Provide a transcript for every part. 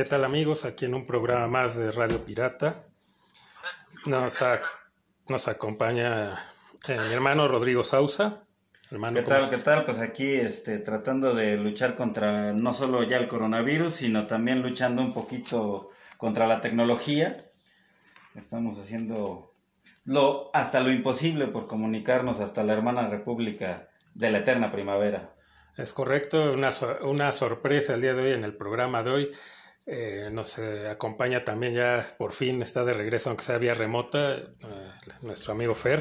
¿Qué tal amigos? Aquí en un programa más de Radio Pirata. Nos, a- nos acompaña eh, mi hermano Rodrigo Sausa. Hermano, ¿Qué ¿cómo tal? ¿Qué tal? Pues aquí este, tratando de luchar contra no solo ya el coronavirus, sino también luchando un poquito contra la tecnología. Estamos haciendo lo, hasta lo imposible por comunicarnos hasta la hermana república de la eterna primavera. Es correcto, una, una sorpresa el día de hoy en el programa de hoy. Eh, nos acompaña también ya por fin, está de regreso, aunque sea vía remota, eh, nuestro amigo Fer.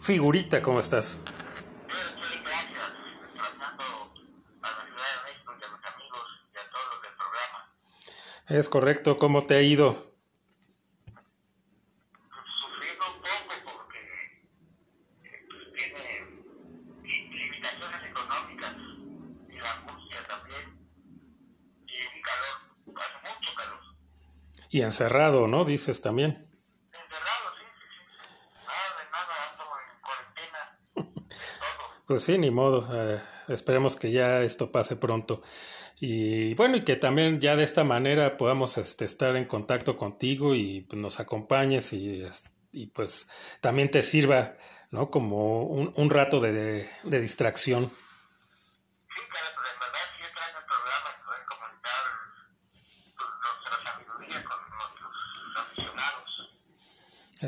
Figurita, ¿cómo estás? Es correcto, ¿cómo te ha ido? Sufriendo un poco porque eh, pues, tiene limitaciones económicas y la angustia también. Y un calor, hace mucho calor. Y encerrado, ¿no? Dices también. Encerrado, sí, sí, sí. Nada de nada, ando en cuarentena. Todo. Pues sí, ni modo. eh, esperemos que ya esto pase pronto. Y bueno, y que también ya de esta manera podamos este, estar en contacto contigo y pues, nos acompañes y, es- y pues también te sirva, ¿no? Como un, un rato de, de distracción. Sí, claro, pero en verdad sí extraño el programa y poder comunicar pues, nuestra sabiduría con nuestros aficionados.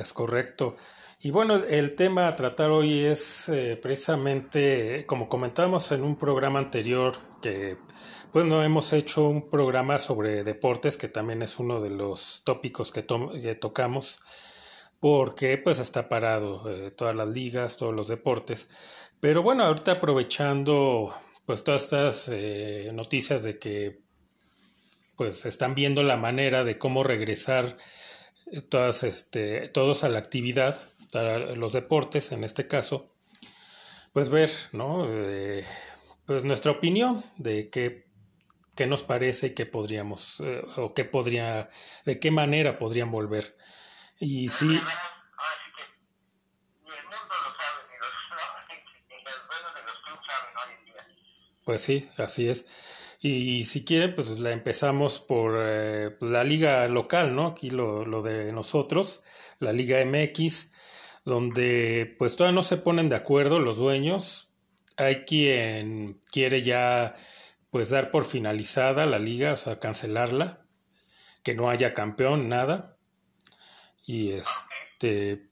Es correcto. Y bueno, el tema a tratar hoy es eh, precisamente, como comentamos en un programa anterior, que pues no hemos hecho un programa sobre deportes, que también es uno de los tópicos que, to- tocamos, porque pues está parado eh, todas las ligas, todos los deportes. Pero bueno, ahorita aprovechando pues todas estas eh, noticias de que pues están viendo la manera de cómo regresar todas, este, todos a la actividad, a los deportes en este caso, pues ver, ¿no? Eh, pues nuestra opinión de qué, qué nos parece y qué podríamos, eh, o qué podría, de qué manera podrían volver. Y sí, Digamos, ahora sí que ni el mundo lo sabe, ni los, ni los dueños de los clubes saben hoy en día. Pues sí, así es. Y, si quieren, pues la empezamos por eh, la liga local, ¿no? Aquí lo, lo de nosotros, la Liga MX, donde pues todavía no se ponen de acuerdo los dueños. Hay quien quiere ya pues dar por finalizada la liga, o sea, cancelarla, que no haya campeón, nada. Y este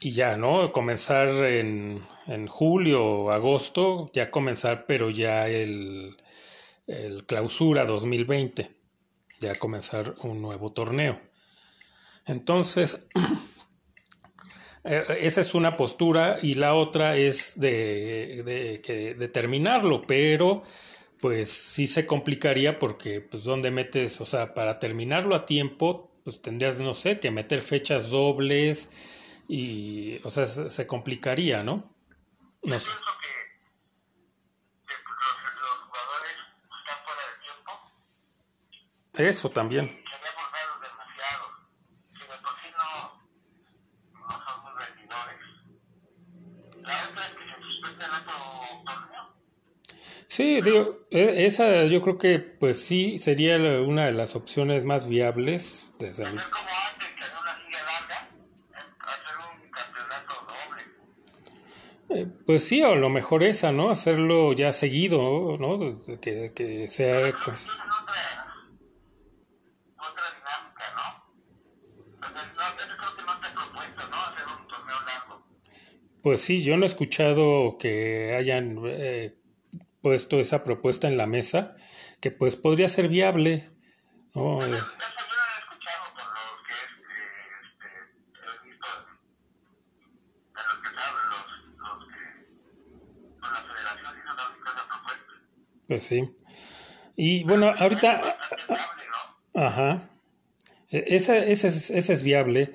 y ya, ¿no? Comenzar en, en julio agosto, ya comenzar, pero ya el, el clausura 2020, ya comenzar un nuevo torneo. Entonces, eh, esa es una postura y la otra es de, de, terminarlo, pero pues sí se complicaría porque pues dónde metes, o sea, para terminarlo a tiempo, pues tendrías, no sé, que meter fechas dobles y, o sea, se, complicaría, ¿no? No sé. Que, que los, los jugadores están fuera de tiempo Eso también. y sería forzarlos demasiado. Si de por sí no, no son muy rendidores. La otra es que se suspende el otro torneo. Sí, digo, e- esa yo creo que pues sí sería una de las opciones más viables desde larga, eh, hacer un campeonato doble. Pues sí, o lo mejor esa, ¿no? Hacerlo ya seguido, ¿no? Que, que sea... Pues, pues sí, yo no he escuchado que hayan eh, puesto esa propuesta en la mesa, que pues podría ser viable, ¿no? Eso yo no lo he escuchado por lo que es, he visto de los que saben, los, los que, con la federación hizo la única propuesta. Pues sí. Y bueno, ahorita... Ajá. E- Esa, esa es, esa es viable.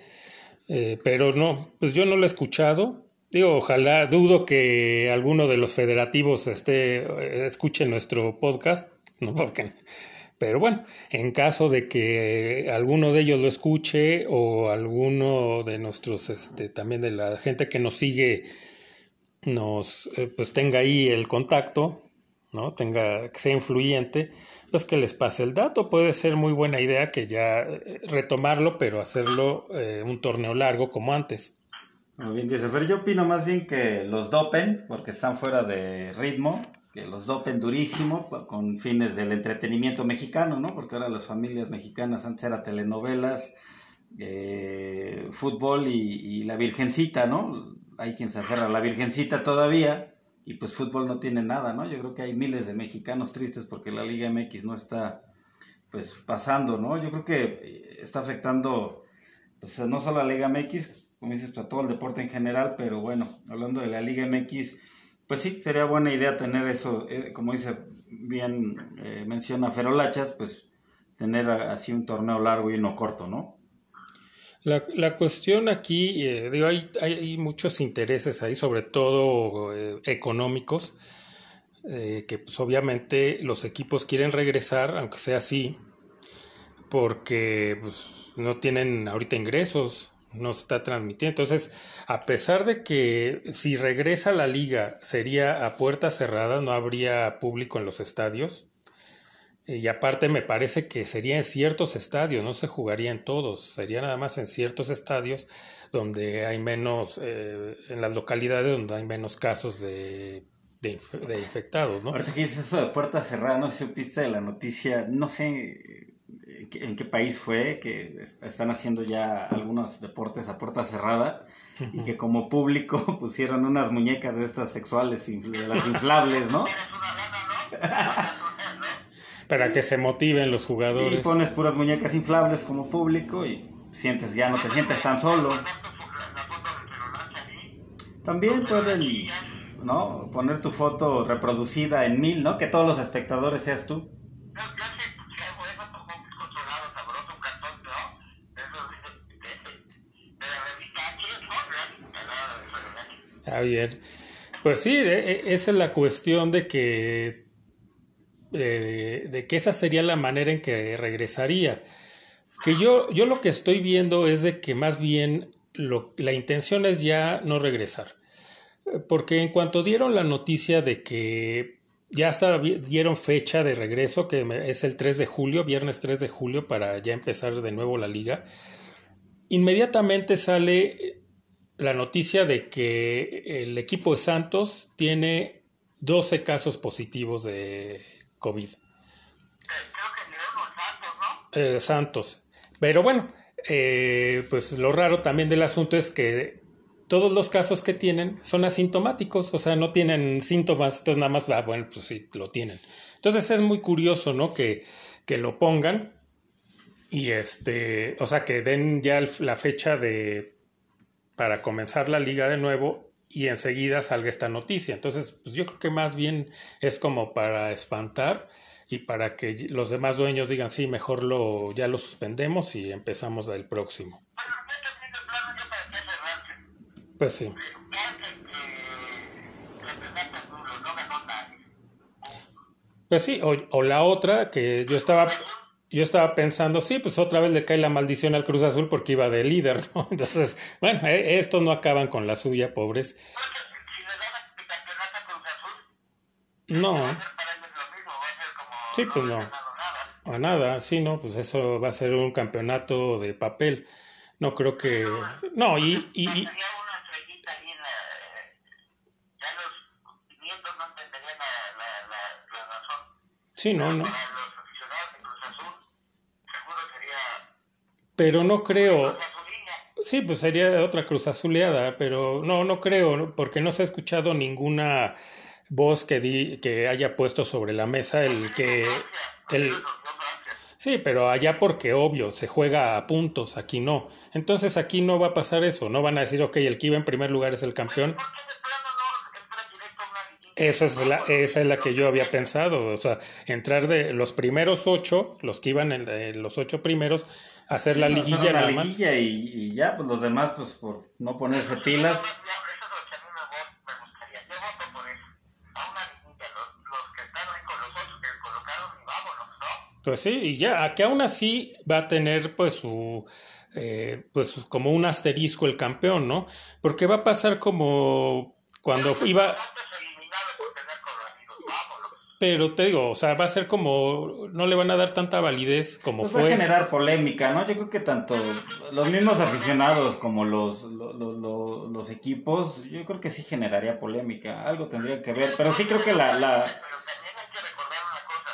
Eh, pero no, pues yo no lo he escuchado. Digo, ojalá, dudo que alguno de los federativos esté, eh, escuche nuestro podcast, ¿no? Porque, pero bueno, en caso de que alguno de ellos lo escuche o alguno de nuestros, este, también de la gente que nos sigue, nos, eh, pues tenga ahí el contacto, ¿no? Tenga, que sea influyente, pues que les pase el dato. Puede ser muy buena idea que ya eh, retomarlo, pero hacerlo un torneo largo como antes. Muy bien, dice, pero yo opino más bien que los dopen, porque están fuera de ritmo, que los dopen durísimo con fines del entretenimiento mexicano, ¿no? Porque ahora las familias mexicanas antes eran telenovelas, eh, fútbol y, y, la virgencita, ¿no? Hay quien se aferra a la virgencita todavía y pues fútbol no tiene nada, ¿no? Yo creo que hay miles de mexicanos tristes porque la Liga MX no está pues pasando, ¿no? Yo creo que está afectando pues no solo la Liga MX, como dices, a todo el deporte en general, pero bueno, hablando de la Liga MX, pues sí, sería buena idea tener eso, eh, como dice bien, eh, menciona Ferolachas, pues tener así un torneo largo y no corto, ¿no? La, la cuestión aquí, eh, digo, hay, hay, muchos intereses ahí, sobre todo eh, económicos, que pues obviamente los equipos quieren regresar, aunque sea así, porque pues, no tienen ahorita ingresos, no se está transmitiendo. Entonces, a pesar de que si regresa la liga sería a puerta cerrada, no habría público en los estadios, y aparte me parece que sería en ciertos estadios, no se jugaría en todos, sería nada más en ciertos estadios donde hay menos, eh, en las localidades donde hay menos casos de infectados, ¿no? Ahorita que dices eso de puerta cerrada, no sé si supiste de la noticia, no sé en qué país fue, que están haciendo ya algunos deportes a puerta cerrada uh -huh. y que como público pusieron unas muñecas de estas sexuales, de las inflables, ¿no? para que se motiven los jugadores. Y pones puras muñecas inflables como público y sientes ya no te sientes tan solo. También pueden, ¿no? Poner tu foto reproducida en mil, ¿no? Que todos los espectadores seas tú. Pues sí, esa es la cuestión de que eh, de que esa sería la manera en que regresaría. Que yo, yo lo que estoy viendo es de que más bien la intención es ya no regresar. Porque en cuanto dieron la noticia de que ya hasta dieron fecha de regreso, que es el 3 de julio, viernes 3 de julio, para ya empezar de nuevo la liga, inmediatamente sale la noticia de que el equipo de Santos tiene 12 casos positivos de COVID. Creo que Santos, ¿no? Eh, Santos. Pero bueno, eh, pues lo raro también del asunto es que todos los casos que tienen son asintomáticos, o sea, no tienen síntomas, entonces nada más, ah, bueno, pues sí, lo tienen. Entonces es muy curioso, ¿no? Que, que lo pongan y este, o sea, que den ya la fecha de para comenzar la liga de nuevo y enseguida salga esta noticia. Entonces, pues yo creo que más bien es como para espantar y para que los demás dueños digan, sí, mejor lo ya lo suspendemos y empezamos el próximo. Pues sí. Pues sí, o, o la otra que yo estaba yo estaba pensando, sí, pues otra vez le cae la maldición al Cruz Azul porque iba de líder, ¿no? Entonces, bueno, estos no acaban con la suya, pobres. No. Sí, pues no. A nada, sí, no, pues eso va a ser un campeonato de papel. No creo que. No, y. y, y... Sí, no, no. Pero no creo. Sí, pues sería otra cruz azuleada, pero no, no creo, porque no se ha escuchado ninguna voz que, di, que haya puesto sobre la mesa el que... El, sí, pero allá porque obvio, se juega a puntos, aquí no. Entonces aquí no va a pasar eso, no van a decir, ok, el que iba en primer lugar es el campeón. Eso es la, esa es la que yo había pensado, o sea, entrar de los primeros ocho, los que iban en, en los ocho primeros, hacer la Sí, liguilla hacer nada la más. liguilla y, y ya, pues los demás, pues por no ponerse pilas. No, eso es lo que a mí me, vo- me gustaría. Yo voto por eso. A una liguilla, los, los que están ahí con los otros que colocaron y vámonos, ¿no? Pues sí, y ya, a que aún así va a tener pues su, eh, pues como un asterisco el campeón, ¿no? Porque va a pasar como cuando iba, Antes eliminado por tener coronavirus, vámonos. Pero te digo, o sea, va a ser como, no le van a dar tanta validez como Pues va a fue. generar polémica, ¿no? Yo creo que tanto los mismos aficionados como los, lo- lo- lo- los equipos, yo creo que sí generaría polémica. Algo tendría que ver, pero sí creo que la... la Pero también hay que recordar una cosa,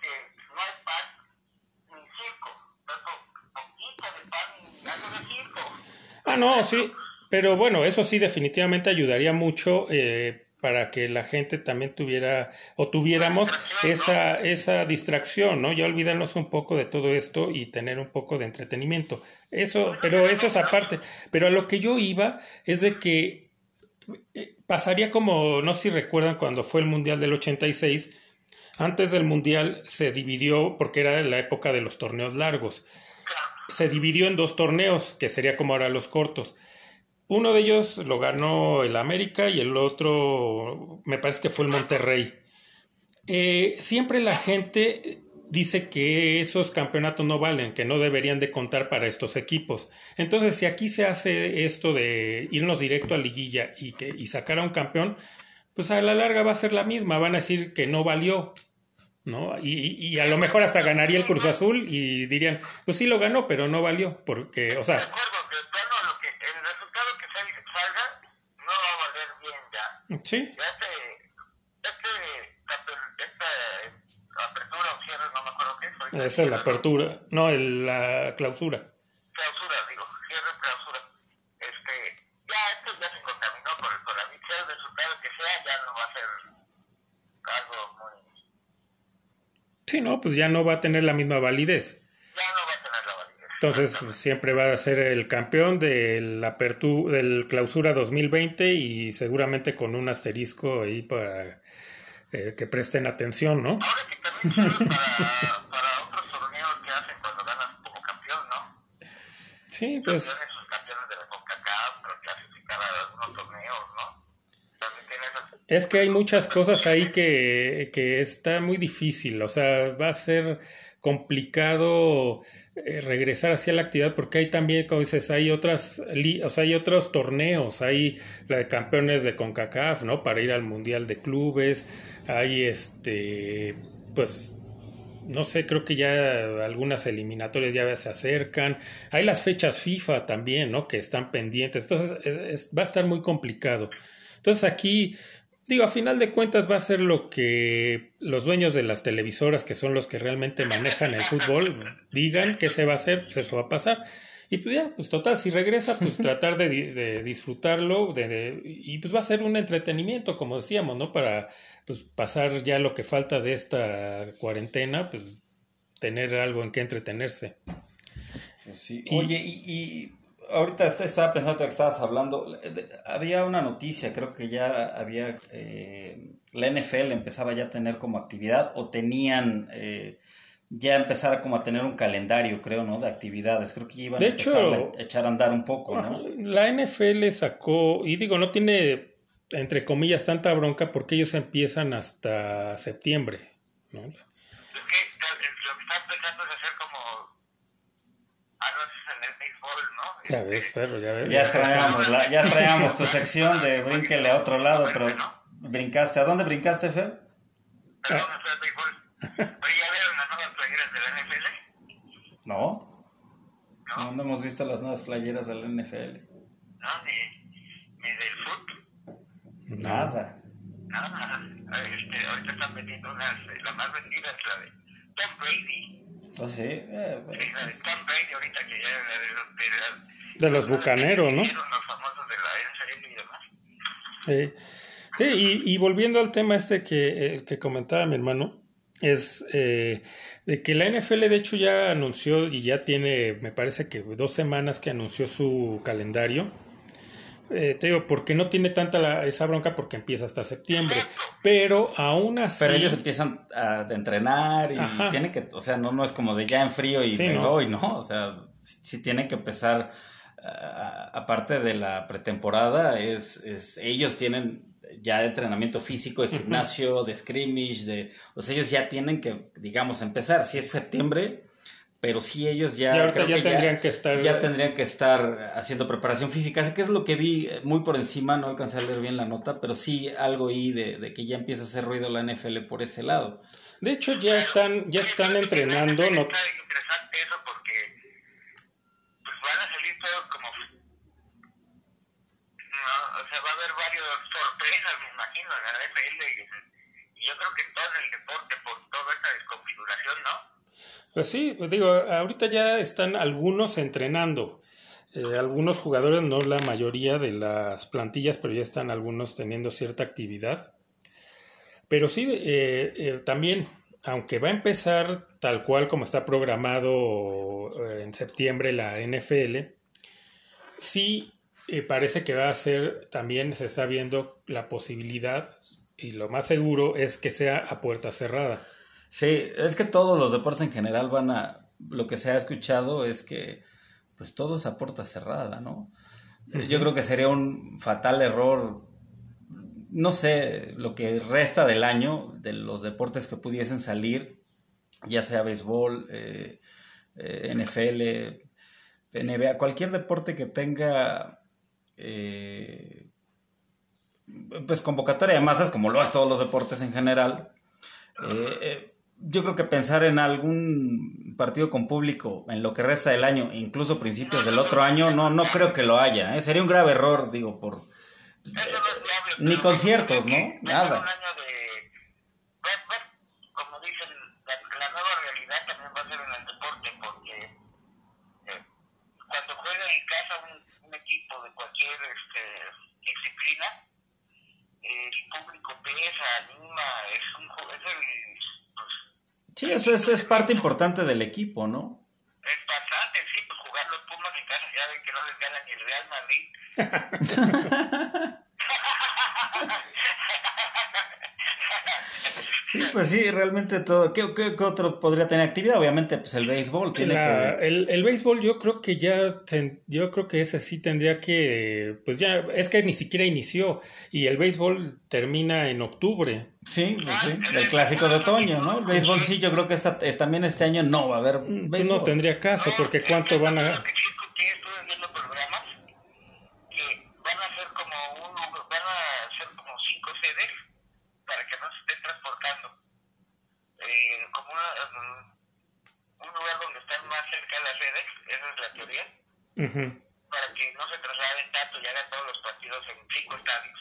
que no hay pan ni circo, tanto poquito de pan y algo de circo. Ah, no, sí, pero bueno, eso sí definitivamente ayudaría mucho eh, para que la gente también tuviera o tuviéramos esa, esa distracción, ¿no? Ya olvidarnos un poco de todo esto y tener un poco de entretenimiento. Eso, pero eso es aparte. Pero a lo que yo iba es de que eh, pasaría como, no sé si recuerdan cuando fue el Mundial del 86, antes del Mundial se dividió, porque era la época de los torneos largos, se dividió en dos torneos, que sería como ahora los cortos. Uno de ellos lo ganó el América y el otro me parece que fue el Monterrey. Eh, siempre la gente dice que esos campeonatos no valen, que no deberían de contar para estos equipos. Entonces, si aquí se hace esto de irnos directo a liguilla y, que, y sacar a un campeón, pues a la larga va a ser la misma, van a decir que no valió, ¿no? Y, y a lo mejor hasta ganaría el Cruz Azul y dirían, pues sí lo ganó, pero no valió, porque, o sea, De acuerdo, lo que, resultado que sal- salga no va a valer bien ya. Sí, este, este, esta apertura o cierre, no me acuerdo qué esa es la apertura, no, el- la clausura. Clausura, digo, cierre, clausura. Este, ya esto ya se contaminó por el coronavirus, sea el resultado que sea, ya no va a ser algo muy, Sí, no, pues ya no va a tener la misma validez. ya no va a tener la validez. Entonces siempre va a ser el campeón del apertu del clausura 2020 y seguramente con un asterisco ahí para eh, que presten atención, ¿no? Ahora que para, para otros torneos que hacen cuando ganas como campeón, ¿no? Sí, pues Campeones, de la CONCACAF, pero clasificar a algunos torneos, ¿no? Esas... es que hay muchas cosas ahí que, que está muy difícil, o sea, va a ser complicado eh, regresar hacia la actividad porque hay también, como dices, hay otras, o sea, hay otros torneos, hay la de campeones de CONCACAF, ¿no? Para ir al Mundial de Clubes, hay este, pues, no sé, creo que ya algunas eliminatorias ya se acercan, hay las fechas FIFA también, ¿no? Que están pendientes, entonces es- es- va a estar muy complicado. Entonces aquí, digo, a final de cuentas va a ser lo que los dueños de las televisoras, que son los que realmente manejan el fútbol, digan que se va a hacer, pues eso va a pasar. Y pues ya, pues total, si regresa, pues tratar de, de disfrutarlo de, de- y pues va a ser un entretenimiento, como decíamos, ¿no? Para pues pasar ya lo que falta de esta cuarentena, pues tener algo en que entretenerse. Pues sí. Y- Oye, y, y ahorita est- estaba pensando que estabas hablando, eh, había una noticia, creo que ya había, eh, la NFL empezaba ya a tener como actividad o tenían eh, ya empezar como a tener un calendario, creo, ¿no? De actividades, creo que ya iban De a empezar hecho- a echar a andar un poco, ¿no? La NFL sacó, y digo, no tiene, entre comillas, tanta bronca porque ellos empiezan hasta septiembre, ¿no? Es que tal- lo que están pensando es hacer como anuncios en el béisbol, ¿no? Ya ves, perro, ya ves. Ya extrañamos, la, ya extrañamos tu sección de brínquele a otro lado, pero brincaste. ¿A dónde brincaste, Fer? El béisbol. Oye, ¿ya vieron las nuevas playeras de la NFL? No. No, no hemos visto las nuevas playeras del NFL. No, ni, ni del fútbol. Nada. Nada. Este, ahorita están vendiendo unas, eh, la más vendida es la de Tom Brady. Oh, sí. eh, bueno, Sí, la de pues, Tom Brady ahorita que ya la de los, de los bucaneros, ¿no? Los famosos de la y demás. Eh, sí, y, y volviendo al tema este que, eh, que comentaba mi hermano, es eh, de que la NFL de hecho ya anunció y ya tiene, me parece que dos semanas que anunció su calendario. eh, te digo, porque no tiene tanta la- esa bronca porque empieza hasta septiembre. Pero aún así. Pero ellos empiezan a entrenar y Ajá. tienen que, o sea, no, no es como de ya en frío y Sí, me ¿no? voy, ¿no? O sea, si tienen que empezar, aparte de la pretemporada, es, es, ellos tienen ya entrenamiento físico, de gimnasio, de scrimmage, de, o sea, ellos ya tienen que, digamos, empezar, si es septiembre, pero sí ellos ya, creo ya que tendrían que estar. ya tendrían que estar haciendo preparación física. Así que es lo que vi eh, muy por encima, no alcancé a leer bien la nota, pero sí algo ahí de, de que ya empieza a hacer ruido la NFL por ese lado. De hecho, ya están, ya están entrenando. No, Está interesante eso porque pues van a salir todos como no, o sea va a haber varios sorpresas me imagino en la NFL y yo creo que en todo el deporte por toda esta desconfiguración no Pues sí, pues digo, ahorita ya están algunos entrenando. Eh, algunos jugadores, no la mayoría de las plantillas, pero ya están algunos teniendo cierta actividad. Pero sí, eh, eh, también, aunque va a empezar tal cual como está programado eh, en septiembre la NFL, sí eh, parece que va a ser, también se está viendo la posibilidad, y lo más seguro es que sea a puerta cerrada. Sí, es que todos los deportes en general van a, lo que se ha escuchado es que pues todo es a puerta cerrada, ¿no? Yo creo que sería un fatal error, no sé, lo que resta del año de los deportes que pudiesen salir, ya sea béisbol, eh, eh, NFL, NBA, cualquier deporte que tenga eh, pues convocatoria de masas, como lo hace todos los deportes en general. Eh, eh, yo creo que pensar en algún partido con público en lo que resta del año, incluso principios del otro año, no, no creo que lo haya. ¿eh? Sería un grave error, digo, por es ni conciertos, ¿no? Nada. un año de va- va- como dicen la, la nueva realidad también va a ser en el deporte porque eh, cuando juega en casa un, un equipo de cualquier este, disciplina el público pesa anima es un ju- es el pues, Eso es, es parte importante del equipo, ¿no? es bastante sí pues jugar los Pumas en casa ya ven que no les gana ni el Real Madrid Sí, pues sí, realmente todo. ¿Qué, qué- qué otro podría tener actividad? Obviamente, pues el béisbol tiene La- que. el, el béisbol yo creo que ya, ten- yo creo que ese sí tendría que, pues ya, es que ni siquiera inició y el béisbol termina en octubre. Sí, pues sí, el clásico de otoño, ¿no? El béisbol sí, yo creo que esta, es- también este año no va a haber Pues béisbol. no tendría caso porque cuánto van a... Lo que sí escuché, estuve viendo programas que van a ser como un lugar- van a ser como cinco sedes para que no se estén transportando. Eh, como una, um, un lugar donde están más cerca de las sedes, la teoría, Ujú. para que no se trasladen tanto y hagan todos los partidos en cinco estadios.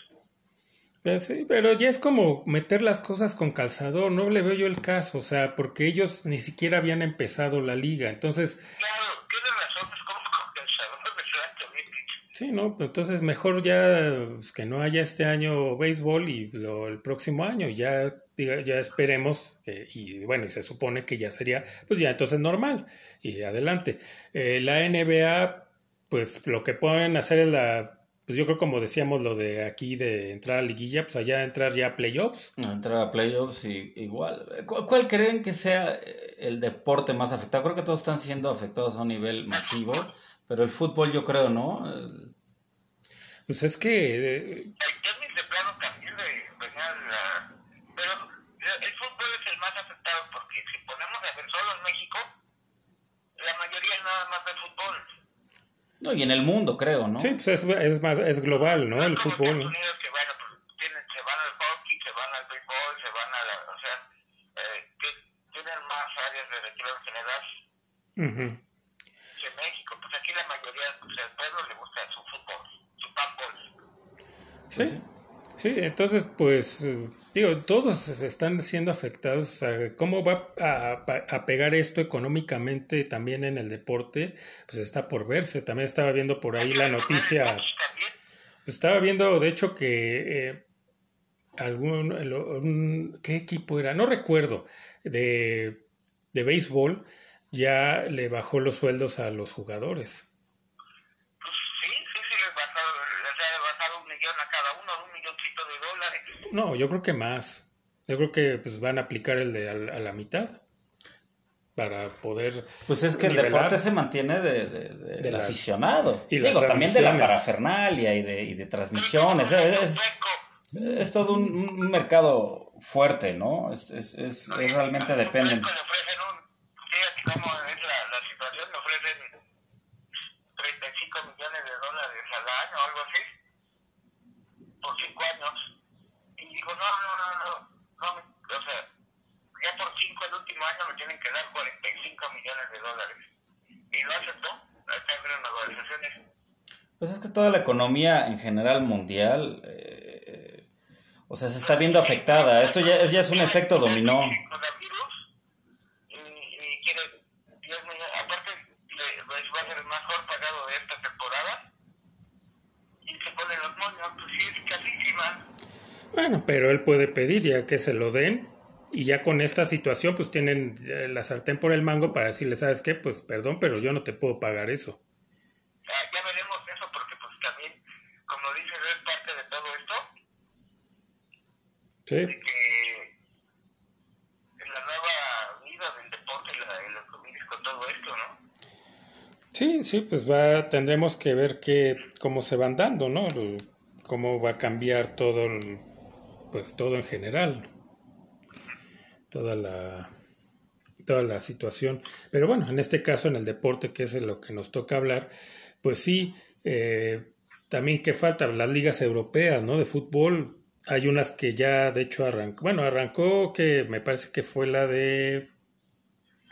Pues sí, pero ya es como meter las cosas con calzador, no le veo yo el caso, o sea, porque ellos ni siquiera habían empezado la liga, entonces, Claro, tienes razón, es como compensador de Santo Olímpico. Sí, ¿no? Entonces mejor ya pues, que no haya este año béisbol y lo- el próximo año, ya, diga- ya esperemos, que, y bueno, y se supone que ya sería, pues ya entonces normal, y adelante. Eh, la NBA, pues lo que pueden hacer es la, pues yo creo como decíamos lo de aquí de entrar a liguilla, pues allá entrar ya a playoffs. Entrar a playoffs y igual. ¿Cu- ¿Cuál creen que sea eh, el deporte más afectado? Creo que todos están siendo afectados a un nivel masivo, pero el fútbol yo creo, ¿no? Pues es que eh, El tenis de plano también le venía la... Pero el fútbol es el más afectado porque si ponemos a ver solo en México, la mayoría nada más ve fútbol. No, y en el mundo creo, ¿no? sí, pues es, es más, es global, ¿no? El es fútbol. Unidos que bueno, pues tienen, se van al hockey, se van al béisbol, se van a la... O sea, eh, que tienen más áreas de recreo en general Ujú. que México. Pues aquí la mayoría, pues al pueblo le gusta su fútbol, su fútbol. Sí, sí, entonces pues digo, todos están siendo afectados, ¿cómo va a, pegar esto económicamente también en el deporte? Pues está por verse, también estaba viendo por ahí la noticia, pues estaba viendo de hecho que eh, algún, un- ¿qué equipo era? No recuerdo, de, de béisbol ya le bajó los sueldos a los jugadores. pues sí, sí, sí les bajó. O sea, ha de basar un millón a cada uno, un milloncito de dólares. No, yo creo que más. Yo creo que pues van a aplicar el de a, a la mitad para poder Pues es que el deporte se mantiene de, de- de- del las- aficionado. y Digo, también de la parafernalia y de, y transmisiones. Es, es, Hueco. es todo un, un mercado fuerte, ¿no? Es, realmente depende. Le ofrecen un, fíjate cómo es la, la situación, le ofrecen 35 millones de dólares al año o algo así, por 5 años. Y digo, no, no, no, no, no, me- o sea, ya por 5 el último año me tienen que dar 45 millones de dólares. Y lo aceptó, está en negociaciones. Pues es que toda la economía en general mundial, eh, o sea, se está viendo afectada. Esto ya es, ya es un efecto dominó. El coronavirus, y, y quiere 10 millones, aparte le- les va a ser el mejor pagado de esta temporada, y se ponen los moños, sí, es casísima. Bueno, pero él puede pedir ya que se lo den y ya con esta situación pues tienen eh, la sartén por el mango para decirle, ¿sabes qué? Pues perdón, pero yo no te puedo pagar eso. Ya, ya veremos eso, porque pues también, como dices, es parte de todo esto, Sí, de que la nueva vida del deporte la, que con todo esto, ¿no? sí, sí, pues va, tendremos que ver qué, cómo se van dando, ¿no? El- Cómo va a cambiar todo, el- pues todo en general, toda la, toda la situación. Pero bueno, en este caso, en el deporte, que es en lo que nos toca hablar, pues sí, eh, también que falta las ligas europeas, ¿no? De fútbol. Hay unas que ya, de hecho, arrancó. Bueno, arrancó que me parece que fue la de.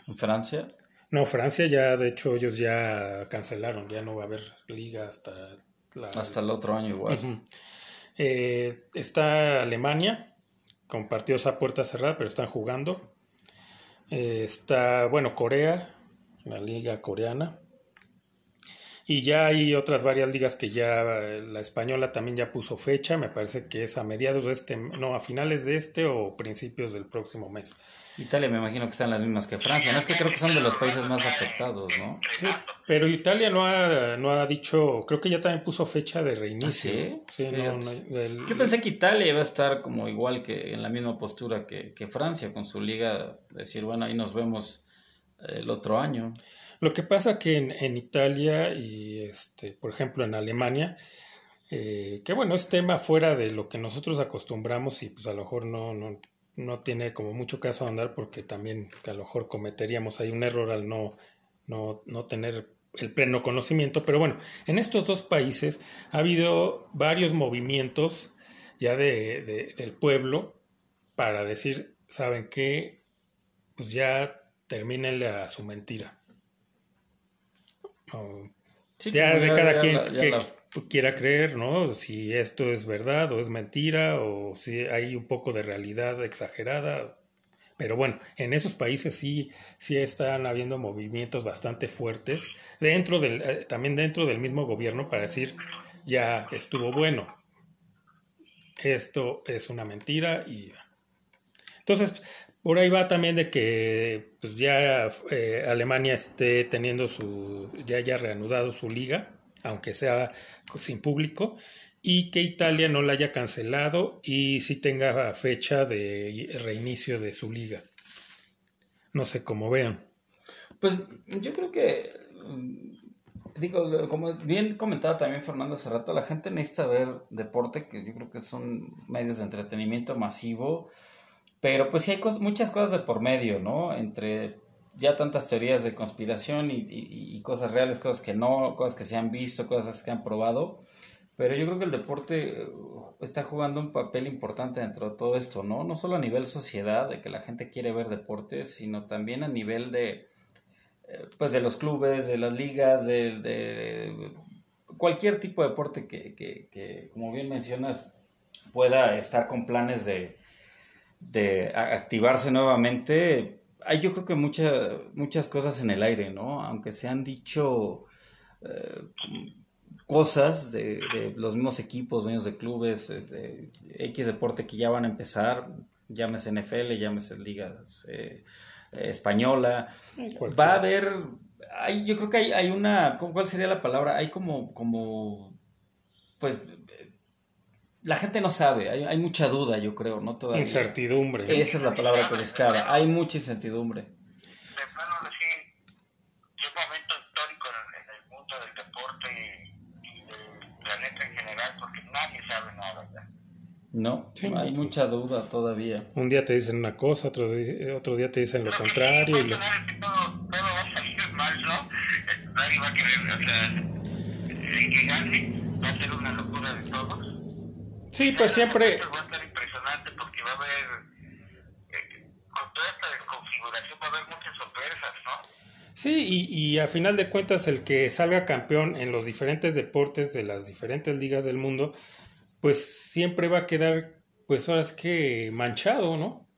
En Francia, No, Francia ya, de hecho, ellos ya cancelaron. Ya no va a haber liga hasta la. hasta el otro año igual. Eh, está Alemania, con partidos a puerta cerrada, pero están jugando. Eh, está, bueno, Corea, la liga coreana. Y ya hay otras varias ligas que ya, eh, la española también ya puso fecha, me parece que es a mediados de este, no, a finales de este o principios del próximo mes. Italia me imagino que están las mismas que Francia. No es que creo que son de los países más afectados, ¿no? Sí, pero Italia no ha, no ha dicho, creo que ya también puso fecha de reinicio. ¿Ah, sí? Sí, no, Fíjate. no, el- Yo pensé que Italia iba a estar como igual que en la misma postura que, que Francia con su liga, decir, bueno, ahí nos vemos eh, el otro año. Lo que pasa que en, en Italia y, este, por ejemplo, en Alemania, eh, que bueno, es tema fuera de lo que nosotros acostumbramos y pues a lo mejor no, no, no tiene como mucho caso andar porque también a lo mejor cometeríamos ahí un error al no, no, no tener el pleno conocimiento. Pero bueno, en estos dos países ha habido varios movimientos ya de, de- del pueblo para decir, ¿saben qué? Pues ya termínenle a su mentira. Sí, ya de cada ya quien la- que la- quiera creer, ¿no? Si esto es verdad o es mentira o si hay un poco de realidad exagerada. Pero bueno, en esos países sí, sí están habiendo movimientos bastante fuertes dentro del, eh, también dentro del mismo gobierno para decir ya estuvo bueno. Esto es una mentira y entonces por ahí va también de que pues ya eh, Alemania esté teniendo su ya haya reanudado su liga, aunque sea sin público, y que Italia no la haya cancelado y sí tenga fecha de reinicio de su liga. No sé cómo vean. Pues yo creo que, mm, digo, como bien comentaba también Fernando hace rato, la gente necesita ver deporte, que yo creo que son medios de entretenimiento masivo, pero pues sí hay cos- muchas cosas de por medio, ¿no? Entre ya tantas teorías de conspiración y, y- y cosas reales, cosas que no, cosas que se han visto, cosas que han probado. Pero yo creo que el deporte eh, está jugando un papel importante dentro de todo esto, ¿no? No solo a nivel sociedad, de que la gente quiere ver deportes, sino también a nivel de, eh, pues de los clubes, de las ligas, de, de cualquier tipo de deporte que, que, que, como bien mencionas, pueda estar con planes de, de activarse nuevamente. Hay yo creo que muchas muchas cosas en el aire, ¿no? Aunque se han dicho eh, cosas de, de los mismos equipos, dueños de clubes, eh, de X deporte que ya van a empezar, llámese NFL, llámese ligas eh, eh, española, va a haber, hay, yo creo que hay, hay una, ¿cuál sería la palabra? Hay como, como pues la gente no sabe, hay, hay mucha duda, yo creo, ¿no? Todavía. Incertidumbre. Esa es la palabra que buscaba. Hay mucha incertidumbre. de plano decir que un momento histórico en, en el mundo del deporte y, del planeta en general, porque nadie sabe nada. No, Sí. hay mucha duda todavía. Un día te dicen una cosa, otro día, otro día te dicen lo contrario. Y lo... Todo, todo va a salir mal, ¿no? Nadie va a querer, o sea, el que gane va a ser una locura de todos. Sí, pues siempre, Va a estar impresionante porque va a haber, eh, con toda esta configuración va a haber muchas sorpresas, ¿no? sí, y, y a final de cuentas el que salga campeón en los diferentes deportes de las diferentes ligas del mundo, pues siempre va a quedar, pues ahora es que manchado, ¿no?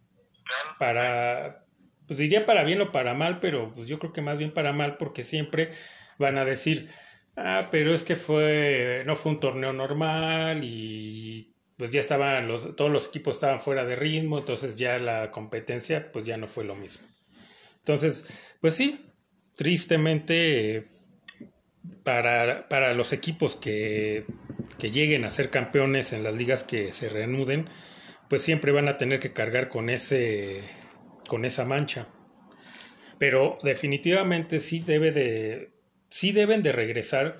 Claro. para, pues diría para bien o para mal, pero pues yo creo que más bien para mal porque siempre van a decir, ah, pero es que fue, no fue un torneo normal y pues ya estaban los, todos los equipos estaban fuera de ritmo, entonces ya la competencia pues ya no fue lo mismo. Entonces, pues sí, tristemente para, para los equipos que, que lleguen a ser campeones en las ligas que se reanuden, pues siempre van a tener que cargar con ese con esa mancha. Pero definitivamente sí debe de sí deben de regresar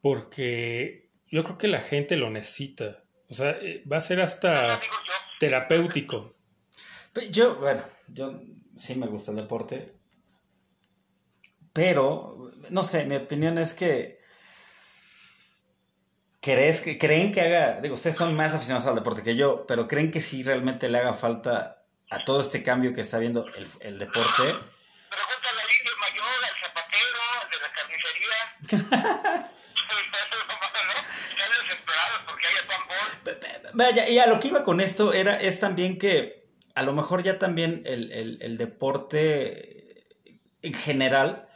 porque yo creo que la gente lo necesita. O sea, eh, va a ser hasta terapéutico. Yo, bueno, yo sí me gusta el deporte, pero, no sé, mi opinión es que ¿crees que, creen que haga, digo, ustedes son más aficionados al deporte que yo, pero creen que sí realmente le haga falta a todo este cambio que está viendo el, el deporte? Pregúntale al indio mayor, al zapatero, al de la carnicería. Están desesperados porque haya tambor. Vaya, y a lo que iba con esto era, es también que a lo mejor ya también el, el- el deporte en general,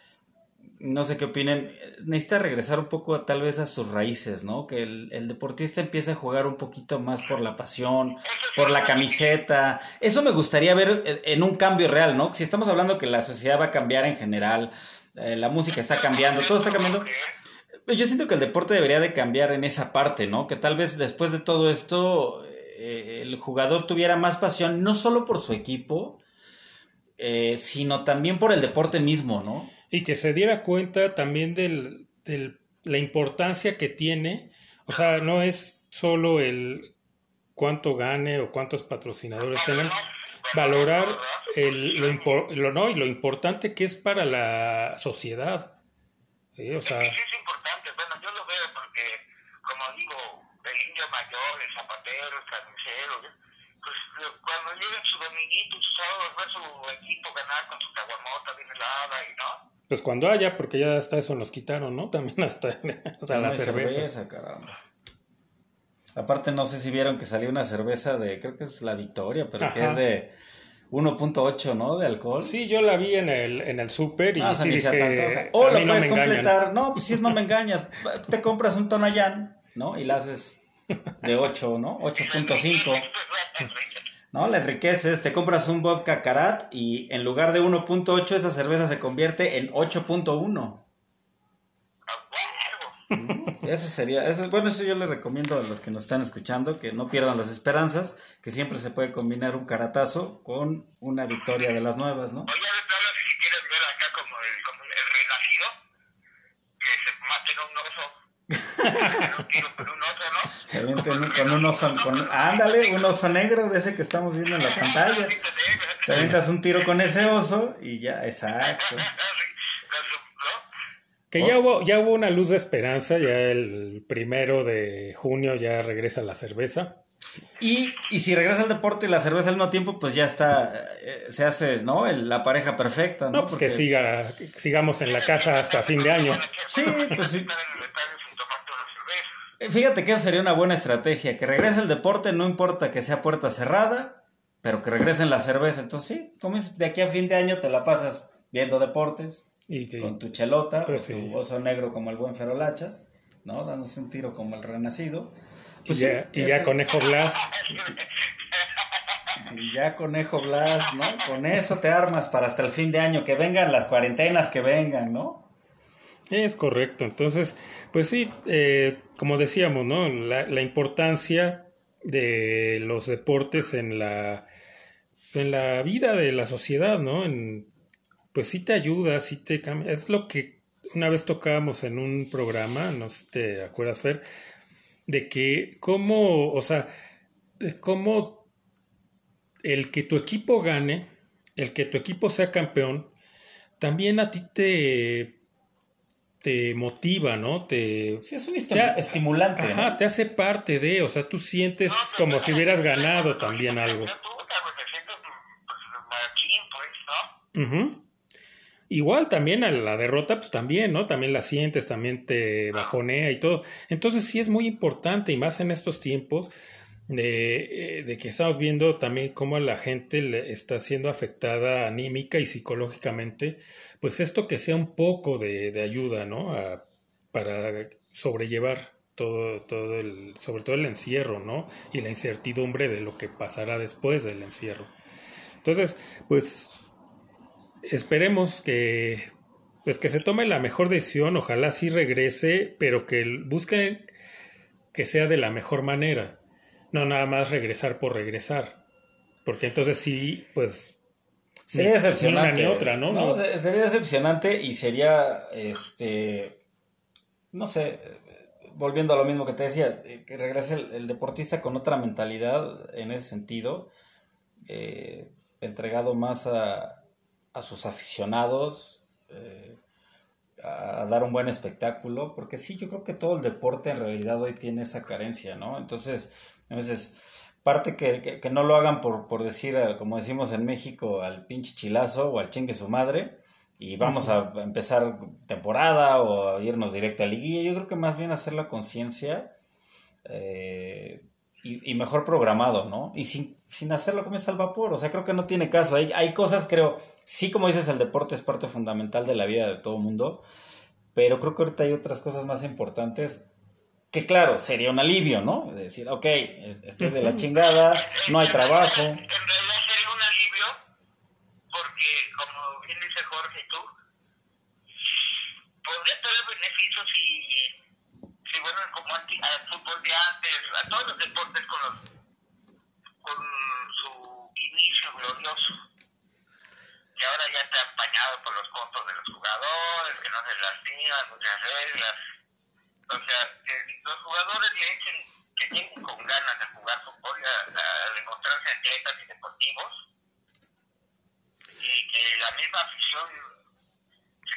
no sé qué opinen, necesita regresar un poco tal vez a sus raíces, ¿no? Que el, el deportista empiece a jugar un poquito más por la pasión, por la camiseta. Eso me gustaría ver en- un cambio real, ¿no? Si estamos hablando que la sociedad va a cambiar en general, eh, la música está cambiando, todo está cambiando. Yo siento que el deporte debería de cambiar en esa parte, ¿no? Que tal vez después de todo esto eh, el jugador tuviera más pasión, no solo por su equipo, eh, sino también por el deporte mismo, ¿no? Y que se diera cuenta también de la importancia que tiene. O sea, no es solo el cuánto gane o cuántos patrocinadores tengan. Valorar el, lo, impor- lo- no, y lo importante que es para la sociedad. Sí, o sea, Sí, es importante. Bueno, yo lo veo porque, como digo, el indio mayor, el zapatero, el carnicero, pues cuando llega su dominguito, su sábado, ve a su equipo ganar con su caguamota bien helada y no. pues cuando haya, porque ya hasta eso nos quitaron, ¿no? También hasta, hasta la Una cerveza. caramba. Aparte, no sé si vieron que salió una cerveza de, creo que es la Victoria, pero que es de 1.8, ¿no? De alcohol. Sí, yo la vi en el, en el súper y Ah, sí dije, O lo no puedes engañan. completar. No, pues si es no me engañas. Te compras un Tonayán, ¿no? Y la haces de 8, ¿no? 8.5. ¿No? La enriqueces, te compras un vodka Karat y en lugar de 1.8 esa cerveza se convierte en 8.1. Eso sería, eso, bueno, eso yo le recomiendo a los que nos están escuchando que no pierdan las esperanzas, que siempre se puede combinar un caratazo con una victoria de las nuevas, ¿no? O ya de plano, si quieren ver acá como el, como el renacido, que se maten a un oso. Un tiro con un oso, ¿no? Se avienten un- con un oso, con, ándale, un oso negro de ese que estamos viendo en la pantalla. Te avientas un tiro con ese oso y ya, exacto. Que ya hubo, ya hubo una luz de esperanza, ya el primero de junio ya regresa la cerveza. Y, y si regresa al deporte y la cerveza al mismo tiempo, pues ya está, eh, se hace, ¿no? El- la pareja perfecta, ¿no? No, pues que Porque- siga, que sigamos en la casa hasta fin de año. Sí, pues sí. El Fíjate que eso sería una buena estrategia, que regrese el deporte, no importa que sea puerta cerrada, pero que regresen la cerveza. Entonces sí, como de aquí a fin de año te la pasas viendo deportes, Y con tu chelota, Pues sí. tu oso negro como el buen Ferolachas, ¿no? Dándose un tiro como el renacido. y Pues ya, y ya Conejo Blas, Y ya Conejo Blas, ¿no? Con eso te armas para hasta el fin de año, que vengan las cuarentenas, que vengan, ¿no? Es correcto. Entonces, pues sí, eh, como decíamos, ¿no? La, la, importancia de los deportes en la, en la vida de la sociedad, ¿no? En, pues sí te ayuda, sí te cambia. Es lo que una vez tocábamos en un programa, no sé si te acuerdas, Fer, de que cómo, o sea, de cómo el que tu equipo gane, el que tu equipo sea campeón, también a ti te te motiva, ¿no? Te, sí, es un estimulante. Ajá, te hace parte de, o sea, tú sientes como si hubieras ganado también algo. Uh Igual también a la derrota, pues también, ¿no? También la sientes, también te bajonea y todo. Entonces sí es muy importante, y más en estos tiempos, de, eh, de, que estamos viendo también cómo la gente le está siendo afectada anímica y psicológicamente, pues esto que sea un poco de, de ayuda, ¿no? A, para sobrellevar todo, todo el, sobre todo el encierro, ¿no? Y la incertidumbre de lo que pasará después del encierro. Entonces, pues esperemos que pues que se tome la mejor decisión, ojalá sí regrese, pero que busquen que sea de la mejor manera, no nada más regresar por regresar, porque entonces sí, pues sería decepcionante, ni otra, ¿no? ¿no? Sería decepcionante y sería, este, no sé, volviendo a lo mismo que te decía, que regrese el, deportista con otra mentalidad en ese sentido, eh, entregado más a a sus aficionados, eh, a dar un buen espectáculo, porque sí, yo creo que todo el deporte en realidad hoy tiene esa carencia, ¿no? Entonces, a veces, parte que, no lo hagan por, por decir, eh, como decimos en México, al pinche chilazo o al chingue su madre, y vamos a empezar temporada o a irnos directo a liguilla, yo creo que más bien hacer la conciencia eh, y, mejor programado, ¿no? Y sin, sin hacerlo como es al vapor, o sea, creo que no tiene caso. Hay, hay cosas, creo, sí, como dices, el deporte es parte fundamental de la vida de todo mundo, pero creo que ahorita hay otras cosas más importantes que, claro, sería un alivio, ¿no? De decir, ok, estoy de la chingada, no hay trabajo. En realidad sería un alivio porque, como bien dice Jorge, tú, podría tener beneficios y, bueno, como al fútbol de antes, a todos los deportes con, los, con su inicio glorioso que ahora ya está empañado por los costos de los jugadores, que no se lastiman, muchas reglas. O sea, que los jugadores le echen, que tienen con ganas de jugar fútbol, a, a demostrarse atletas y deportivos, y que la misma afición,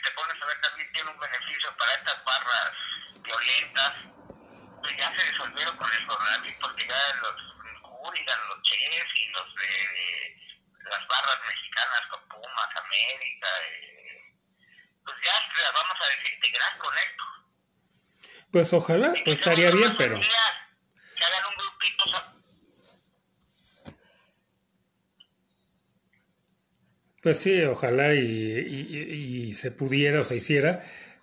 te pones a ver, también tiene un beneficio para estas barras violentas, pues ya se resolvieron con el coronavirus, porque ya los hooligans, los chefs y los de las barras mexicanas con Pumas, América, eh, pues ya las vamos a desintegrar con esto. Pues ojalá, pues estaría bien, pero hagan un grupito... Pues sí, ojalá y, y, y, se pudiera o se hiciera,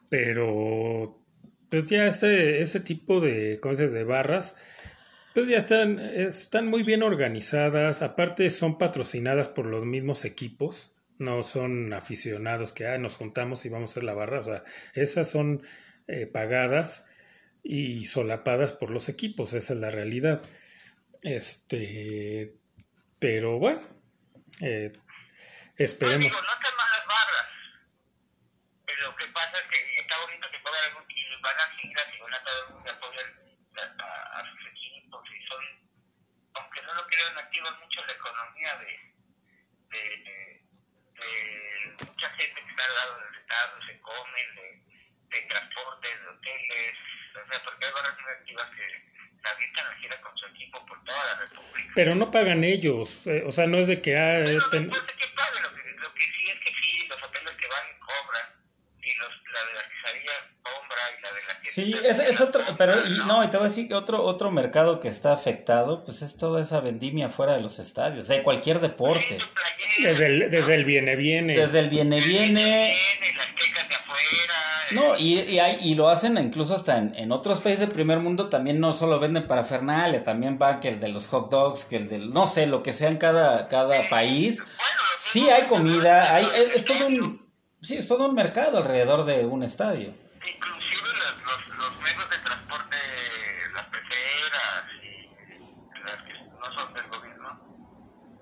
pero pues ya este, ese tipo de cosas de barras, pues ya están, están muy bien organizadas, aparte son patrocinadas por los mismos equipos, no son aficionados que ah, nos juntamos y vamos a hacer la barra, o sea, esas son eh, pagadas y solapadas por los equipos, esa es la realidad. Este, pero bueno, eh, esperemos. No, no están malas barras, pero lo que pasa es que está bonito que pueda haber van a seguir así, van a todo el mundo apoyar que no lo crean, activan mucho la economía de, de, de, mucha gente que está al lado del Estado, se comen, de, de transportes, de hoteles, o sea, porque hay varias activas que la con su equipo por toda la República. Pero no pagan ellos, eh, o sea, no es de que... Ah, Pero ten... después de que paguen, lo que, lo que sí es que sí, los hoteles que van cobran, y los, la de la quesadilla compra, y la de la Sí, es, es otro, pero y, no, y te voy a decir otro, otro mercado que está afectado, pues es toda esa vendimia fuera de los estadios, de cualquier deporte. Desde el, desde el viene viene. Desde el viene viene. No, y, y, hay, y lo hacen incluso hasta en, en, otros países del primer mundo también no solo venden para Fernalia, también va que el de los hot dogs, que el del, no sé, lo que sea en cada, cada país. Sí hay comida, hay, es, es todo un, sí, es todo un mercado alrededor de un estadio. inclusive los, los, los medios de transporte, las peceras y las que no son del gobierno,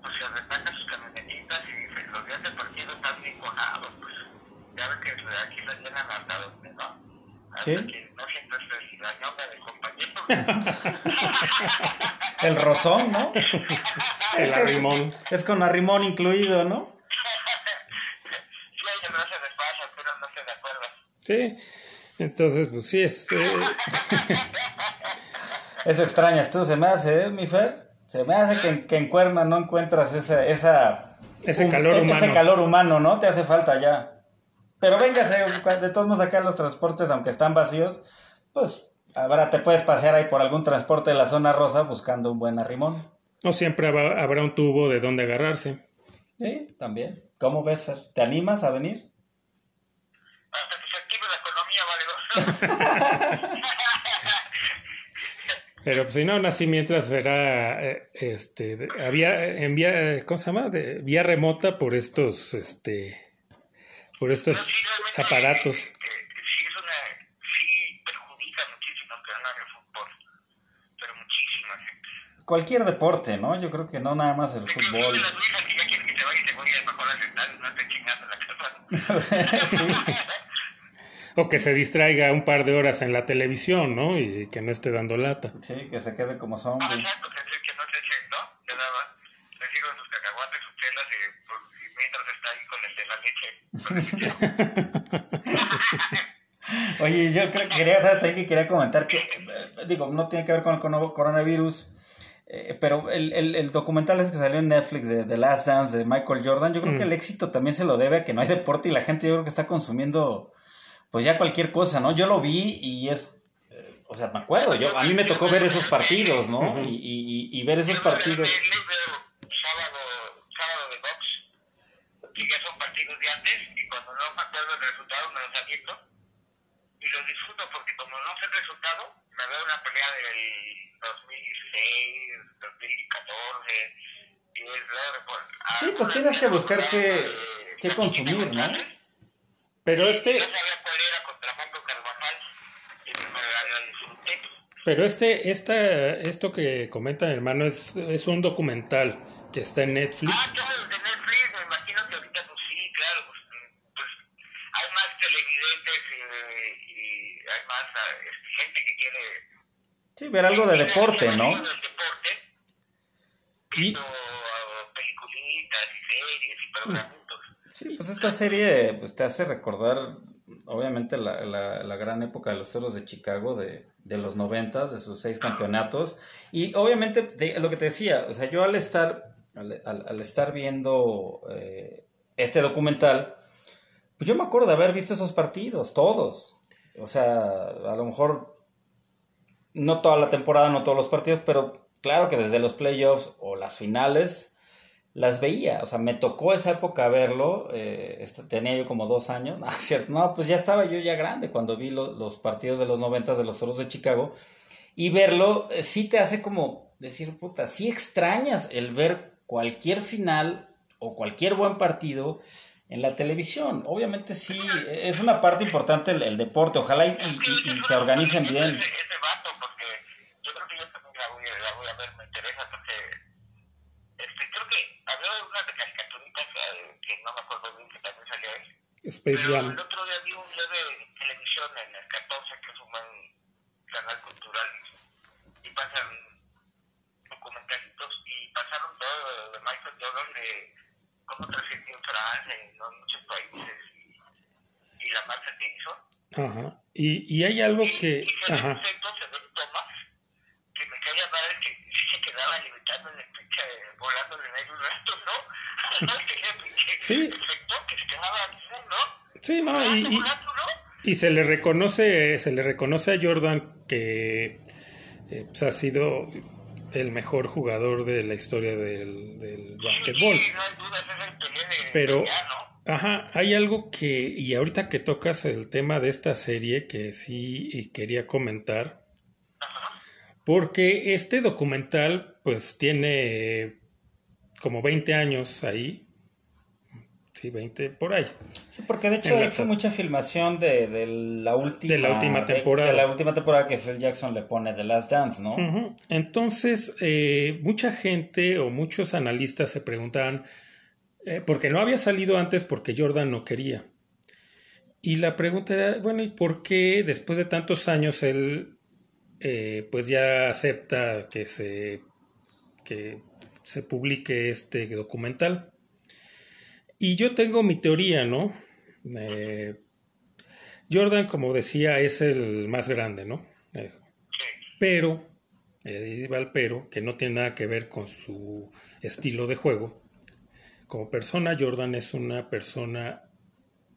pues se destacan sus camionetitas y dicen, los días de partido están bien conados, pues ya ven que aquí las llenan hasta donde no. Hasta Sí. que no el- la ñonga del compañero. El rozón, ¿no? El arrimón. Es con arrimón incluido, ¿no? sí hay no se les pasa, pero no se. Sí. Entonces, pues sí, es. eh, Eso extrañas tú, se me hace, ¿eh, mi Fer? Se me hace que, en- que en Cuerna no encuentras esa, esa, Ese un- calor ese humano. calor humano, ¿no? Te hace falta ya. Pero véngase, de todos modos acá los transportes, aunque están vacíos, pues ahora te puedes pasear ahí por algún transporte de la zona rosa buscando un buen arrimón. no siempre habrá, un tubo de donde agarrarse. Sí, también. ¿Cómo ves, Fer? ¿Te animas a venir? Hasta que se active la economía, vale. Pero pues, si no, aún así mientras será eh, este había en vía ¿cómo se llama? De vía remota por estos este por estos Sí, realmente, aparatos. eh, eh, sí, es una, sí perjudica muchísimo que hagan el fútbol, pero muchísima gente. Cualquier deporte, ¿no? Yo creo que no nada más el fútbol. las viejas que ya quieren que te vayas y te voy a ir mejor a sentar y no te chingando en la casa. sí. O que se distraiga un par de horas en la televisión, ¿no? Y que no esté dando lata. sí, que se quede como Ah, zombie. exacto, que, que no se eche, ¿no? Le daba, le sirven sus cacahuates, sus chelas y, pues, y mientras está ahí con el de la leche. Oye, yo creo que quería, ¿sabes? Ahí que quería comentar que, eh, digo, no tiene que ver con el cono- coronavirus, eh, pero el, el, el documental ese que salió en Netflix de The Last Dance de Michael Jordan, yo creo Mm. que el éxito también se lo debe a que no hay deporte y la gente yo creo que está consumiendo, pues ya cualquier cosa, ¿no? Yo lo vi y es, eh, o sea, me acuerdo, yo a mí me tocó ver esos partidos, ¿no? Y, y, y, y ver esos partidos. Les veo sábado, sábado de box, que ya son partidos de antes, y cuando no me acuerdo el resultado me los aviento. Y los disfruto porque como no sé el resultado, me veo una pelea del 2016, 2014, y es por... Sí, pues tienes que buscar qué- qué consumir, ¿no? Pero Yo este sabía cuál era contra Marco Carvajal, y me la, la disfruté. pero este esta esto que comenta mi hermano es es un documental que está en Ah, Netflix. claro, de Netflix, me imagino que ahorita pues sí, claro, pues, pues hay más televidentes eh, y hay más ah, este, gente que quiere... Sí, ver algo de deporte, ¿no? Algo del deporte, Y ah, peliculitas y series y programitos. Sí, pues esta serie pues te hace recordar obviamente la, la, la gran época de los toros de Chicago de, de los noventas, de sus seis campeonatos. Y obviamente de- lo que te decía, o sea, yo al estar, al, al- al estar viendo eh, este documental, pues yo me acuerdo de haber visto esos partidos, todos. O sea, a lo mejor no toda la temporada, no todos los partidos, pero claro que desde los playoffs o las finales las veía, o sea, me tocó esa época verlo, eh, este, tenía yo como dos años, ah, cierto, no, pues ya estaba yo ya grande cuando vi lo- los partidos de los noventas de los Toros de Chicago, y verlo eh, sí te hace como decir, puta, sí extrañas el ver cualquier final o cualquier buen partido en la televisión, obviamente sí, es una parte importante el, el deporte, ojalá y, y- y- se organicen bien vato, porque yo creo que yo también la voy, a- la voy a ver, me interesa, porque este, creo que había unas de caricaturitas eh, que no me acuerdo bien que también salía ahí. Space Pero Jam. el otro día vi un día de televisión en el 14, que es un buen canal cultural, y pasan documentalitos, y pasaron todo de Michael Jordan, de cómo trascendió en Francia y ¿no? en muchos países, y, y la marcha que hizo. Ajá. Y, y hay algo Y, que y se ve ajá. un centro, se ven tomas, que me caía mal que sí se quedaba limitando en el pinche, volando en el un rato, ¿no? ¿No? Que pinche Sí. efecto que se quedaba así, ¿no? Sí, no, y, y- Volando, ¿no? Y se le reconoce, se le reconoce a Jordan que eh, pues, ha sido el mejor jugador de la historia del, del básquetbol. Sí, no es el Pero-. Ajá, hay algo que, y ahorita que tocas el tema de esta serie que sí quería comentar, Ajá. porque este documental pues tiene como 20 años ahí, Sí, 20, por ahí. Sí, porque de hecho ahí fue mucha filmación de, de la última... De la última temporada. De, la última temporada que Phil Jackson le pone The Last Dance, ¿no? Entonces, eh, mucha gente o muchos analistas se preguntaban, eh, porque no había salido antes porque Jordan no quería. Y la pregunta era, bueno, ¿y por qué después de tantos años él eh, pues ya acepta que se, que se publique este documental? Y yo tengo mi teoría, ¿no? Eh, Jordan, como decía, es el más grande, ¿no? Eh, pero, eh, va el pero, que no tiene nada que ver con su estilo de juego. Como persona, Jordan es una persona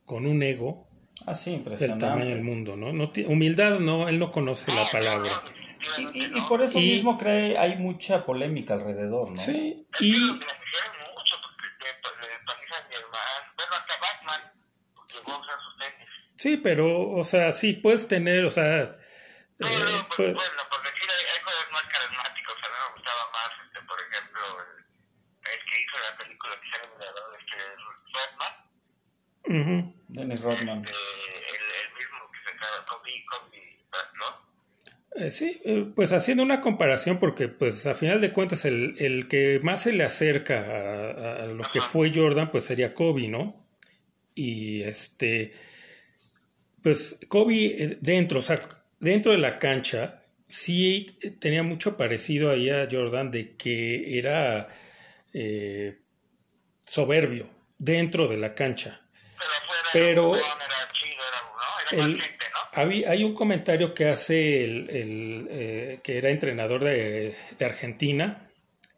con un ego Ah, sí, del tamaño del mundo, ¿no? no humildad no, él no conoce la palabra. Y, y- y no. por eso Y- mismo cree hay mucha polémica alrededor, ¿no? Sí, y que lo beneficiaron mucho porque de, de Paris Saint-Germain, bueno, hasta Batman pues, llegó a usar sus tenis. Sí, pero, o sea, sí, puedes tener, o sea, No, eh, no, pues, pues- bueno, por decir, hay, hay juegos más carismáticos. A mí me gustaba más, este, por ejemplo, el, el que hizo la película que sale de este, Rodman, ujú. Dennis Rodman. eh, el, el mismo que se acaba, Kobe, Kobe, ¿no? Eh, sí, eh, pues haciendo una comparación, porque pues a final de cuentas el, el que más se le acerca a, a lo que fue Jordan, pues sería Kobe, ¿no? Y este, pues Kobe eh, dentro, o sea, dentro de la cancha, sí tenía mucho parecido ahí a Jordan de que era eh, soberbio dentro de la cancha. Pero hay un comentario que hace el, el, eh, que era entrenador de, de Argentina,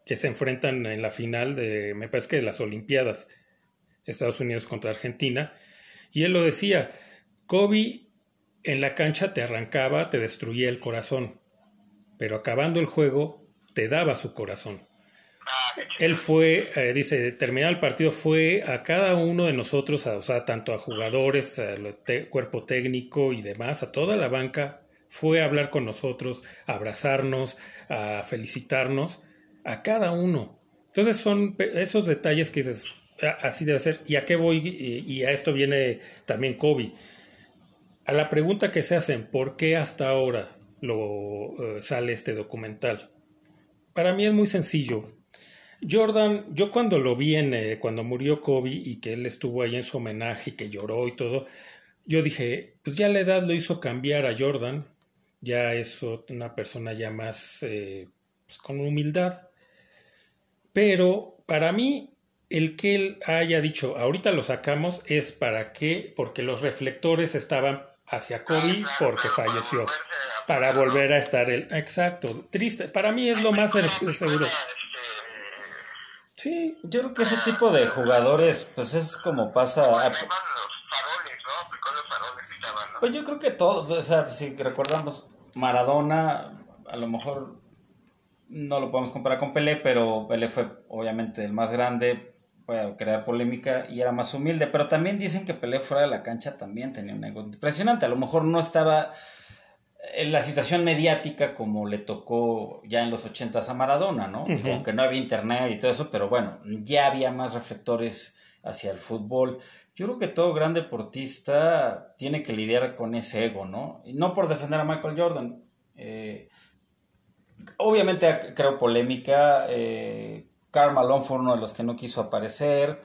que se enfrentan en la final de, me parece que de las Olimpiadas, Estados Unidos contra Argentina, y él lo decía, Kobe en la cancha te arrancaba, te destruía el corazón, pero acabando el juego te daba su corazón. Él fue, eh, dice, terminado el partido, fue a cada uno de nosotros, a- o sea, tanto a jugadores, al cuerpo técnico y demás, a toda la banca, fue a hablar con nosotros, a abrazarnos, a felicitarnos, a cada uno. Entonces son esos detalles que dices, "Ah, así debe ser. ¿Y a qué voy? Y, y a esto viene también Kobe. A la pregunta que se hacen, ¿por qué hasta ahora lo, eh, sale este documental? Para mí es muy sencillo. Jordan, yo cuando lo vi en, eh, cuando murió Kobe y que él estuvo ahí en su homenaje y que lloró y todo, yo dije, pues ya la edad lo hizo cambiar a Jordan, ya es una persona ya más eh, pues, con humildad. Pero para mí, el que él haya dicho, ahorita lo sacamos, es para qué, porque los reflectores estaban hacia Kobe porque falleció. Para volver a estar él. Exacto. Triste. Para mí es lo más seguro. este, Sí, Yo creo que ese tipo de jugadores, pues es como pasa... Estaban, ¿no? Pues yo creo que todo, o sea, si recordamos Maradona, a lo mejor no lo podemos comparar con Pelé, pero Pelé fue obviamente el más grande, puede crear polémica y era más humilde, pero también dicen que Pelé fuera de la cancha también tenía un ego impresionante, a lo mejor no estaba en la situación mediática como le tocó ya en los ochentas a Maradona, ¿no? Digo, Ujú. Aunque no había internet y todo eso, pero bueno, ya había más reflectores hacia el fútbol. Yo creo que todo gran deportista tiene que lidiar con ese ego, ¿no? Y no por defender a Michael Jordan. eh, obviamente creo polémica. Eh, Karl Malone fue uno de los que no quiso aparecer.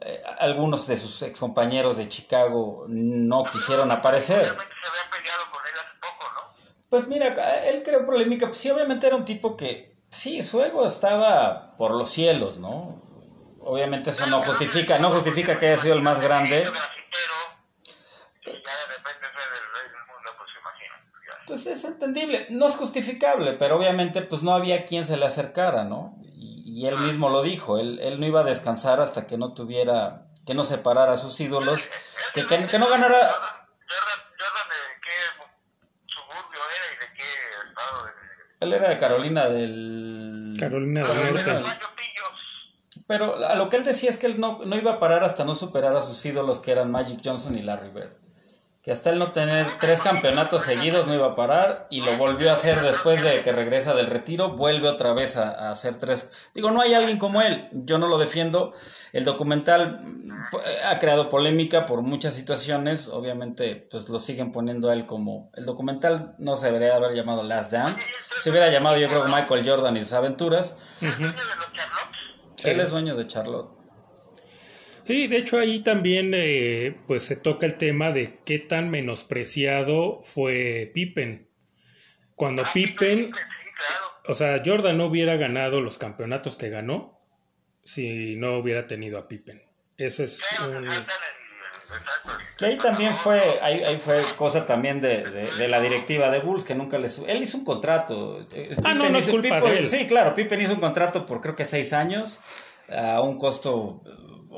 Eh, algunos de sus excompañeros de Chicago no quisieron aparecer. Se había peleado con él hace poco, ¿no? Pues mira, él creó polémica. Pues sí, obviamente era un tipo que, sí, su ego estaba por los cielos, ¿no? Obviamente eso no justifica, no justifica que haya sido el más grande. Pues. Pues es entendible, no es justificable, pero obviamente pues no había quien se le acercara, ¿no? Y, él mismo lo dijo, él, él no iba a descansar hasta que no tuviera, que no separara a sus ídolos, que, que, que no ganara... Jordan, Jordan, Jordan de qué suburbio era y de qué estado de... Él era de Carolina del... Carolina del Norte. Pero a lo que él decía es que él no, no iba a parar hasta no superar a sus ídolos que eran Magic Johnson y Larry Bird. Que hasta él no tener tres campeonatos seguidos no iba a parar y lo volvió a hacer después de que regresa del retiro, vuelve otra vez a, hacer tres. Digo, no hay alguien como él, yo no lo defiendo. El documental mm, ha creado polémica por muchas situaciones, obviamente pues lo siguen poniendo a él como... El documental no se debería haber llamado Last Dance, se hubiera llamado yo creo Michael Jordan y sus aventuras. Él es dueño de Charlotte. Sí, de hecho ahí también eh, pues se toca el tema de qué tan menospreciado fue Pippen. Cuando ah, Pippen, o sea, Jordan no hubiera ganado los campeonatos que ganó si no hubiera tenido a Pippen. Eso es un... Que ahí también fue, ahí, fue cosa también de, la directiva de Bulls, que nunca les... Él hizo un contrato. Eh, ah, no, no es culpa de él. Sí, claro, Pippen hizo un contrato por creo que seis años a un costo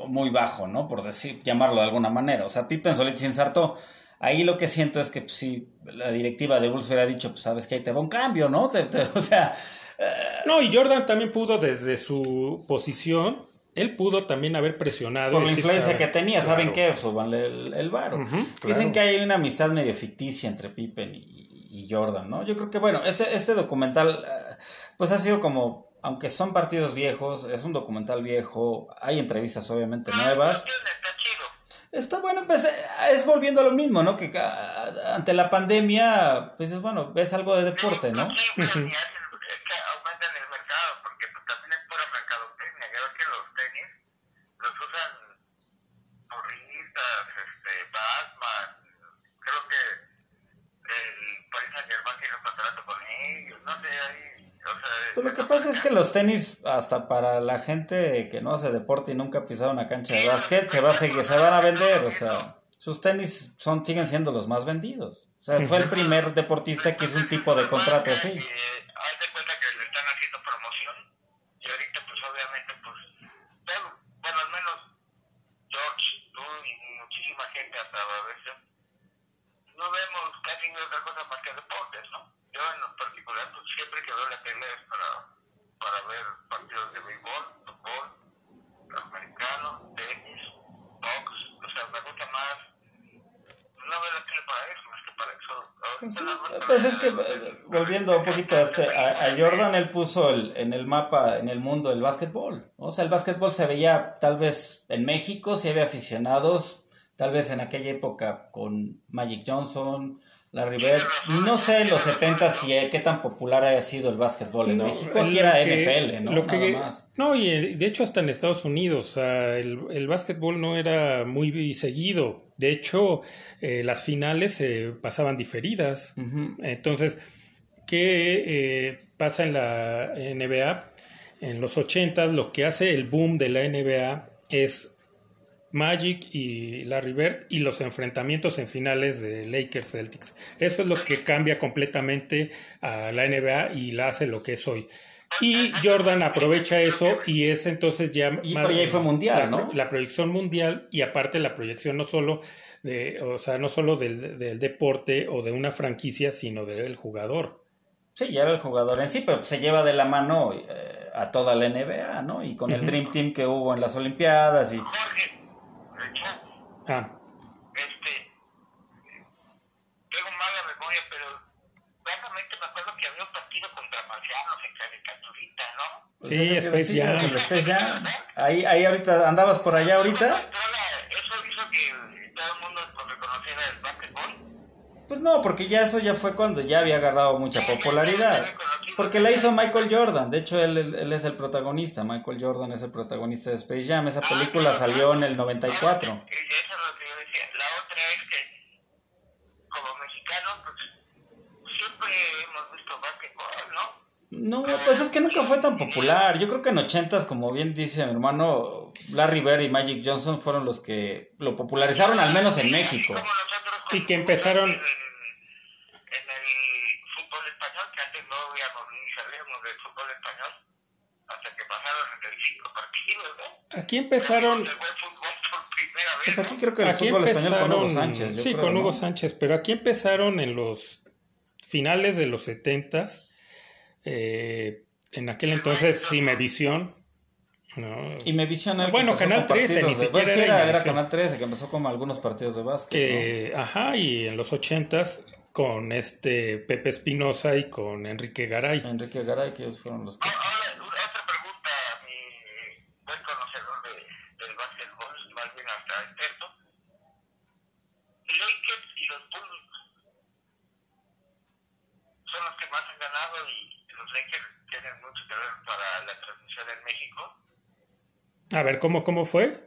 muy bajo, ¿no? Por decir, llamarlo de alguna manera. O sea, Pippen solito se ensartó. Ahí lo que siento es que pues, si la directiva de Bulls hubiera dicho, pues sabes que ahí te va un cambio, ¿no? o sea... Eh, no, y Jordan también pudo desde su posición, él pudo también haber presionado. Por la influencia que tenía, ¿saben qué? Subanle el, el varo. Dicen que hay una amistad medio ficticia entre Pippen y, y Jordan, ¿no? Yo creo que, bueno, este, este documental, eh, pues ha sido como aunque son partidos viejos, es un documental viejo, hay entrevistas obviamente nuevas. Está bueno, pues es volviendo a lo mismo, ¿no? Que ante la pandemia, pues es bueno, ves algo de deporte, ¿no? Pues lo que pasa es que los tenis, hasta para la gente que no hace deporte y nunca ha pisado una cancha de básquet, se, va a seguir, se van a vender, o sea, sus tenis son, siguen siendo los más vendidos. O sea, fue el primer deportista que hizo un tipo de contrato así. Pues es que eh, volviendo un poquito a, este, a, Jordan, él puso el, en el mapa, en el mundo, el básquetbol. O sea, el básquetbol se veía tal vez en México, si había aficionados, tal vez en aquella época con Magic Johnson, Larry Bird. No sé en los 70 si eh, qué tan popular haya sido el básquetbol en México. Aquí era NFL, ¿no? No, y eh, de hecho hasta en Estados Unidos, el, el básquetbol no era muy seguido. De hecho, eh, las finales se pasaban diferidas. Entonces, ¿qué pasa en la NBA? En los 80 lo que hace el boom de la NBA es Magic y Larry Bird y los enfrentamientos en finales de Lakers Celtics. Eso es lo que cambia completamente a la NBA y la hace lo que es hoy. Y Jordan aprovecha eso y es entonces ya... Y ahí fue mundial, ¿no? La proyección mundial y aparte la proyección no solo, de, o sea, no solo del, deporte o de una franquicia, sino del jugador. Sí, ya era el jugador en sí, pero se lleva de la mano eh, a toda la NBA, ¿no? Y con el Dream Team que hubo en las Olimpiadas y... Ah. Este, tengo mala memoria, pero realmente me acuerdo que había un partido contra marcianos en caricaturita, ¿no? Sí. Space Jam. Ahí, ahí ahorita, ¿andabas por allá ahorita? ¿Eso hizo que todo el mundo reconociera el básquetbol? Pues no, porque ya eso ya fue cuando ya había agarrado mucha popularidad. Porque la hizo Michael Jordan. De hecho, él, él, es el protagonista. Michael Jordan es el protagonista de Space Jam. Esa película salió en el 94. Eso es lo que yo decía. La otra es que, como mexicanos, pues siempre hemos visto básquetbol, ¿no? No, pues es que nunca fue tan popular. Yo creo que en ochentas, como bien dice mi hermano, Larry Bird y Magic Johnson fueron los que lo popularizaron, al menos en México. Y que empezaron Aquí empezaron. Pues aquí creo que el fútbol español con Hugo Sánchez. sí, con Hugo Sánchez, pero aquí empezaron en los finales de los setentas. Eh, en aquel entonces Cimevisión No. Y me visiona el que Bueno, Canal con 13, partidos ni de- siquiera sí, era era, era Imevisión. Canal 13 que empezó con algunos partidos de básquet. ajá, y en los ochentas con este Pepe Espinosa y con Enrique Garay. Enrique Garay, que ellos fueron los que... Ahora, otra pregunta, mi buen conocedor de, del básquetbol, más bien hasta experto. Lakers y los Bulls son los que más han ganado y los Lakers tienen mucho que ver para la transmisión en México. A ver, ¿cómo, cómo fue?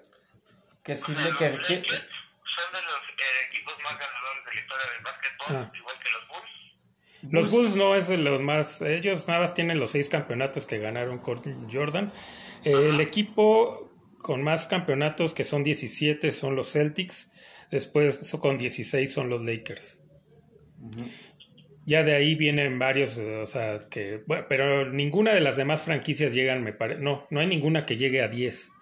Que sí, sea, le- que, los que- Lakers son de los eh, equipos más ganadores de la historia del básquetbol, Ah. igual que los Bulls. Los Bulls no es de los más. Ellos nada más tienen los seis campeonatos que ganaron con Jordan. Eh, el equipo con más campeonatos, que son 17, son los Celtics. Después con 16 son los Lakers. Ya de ahí vienen varios, eh, o sea, que. Bueno, pero ninguna de las demás franquicias llegan, me parece. No, no hay ninguna que llegue a 10. O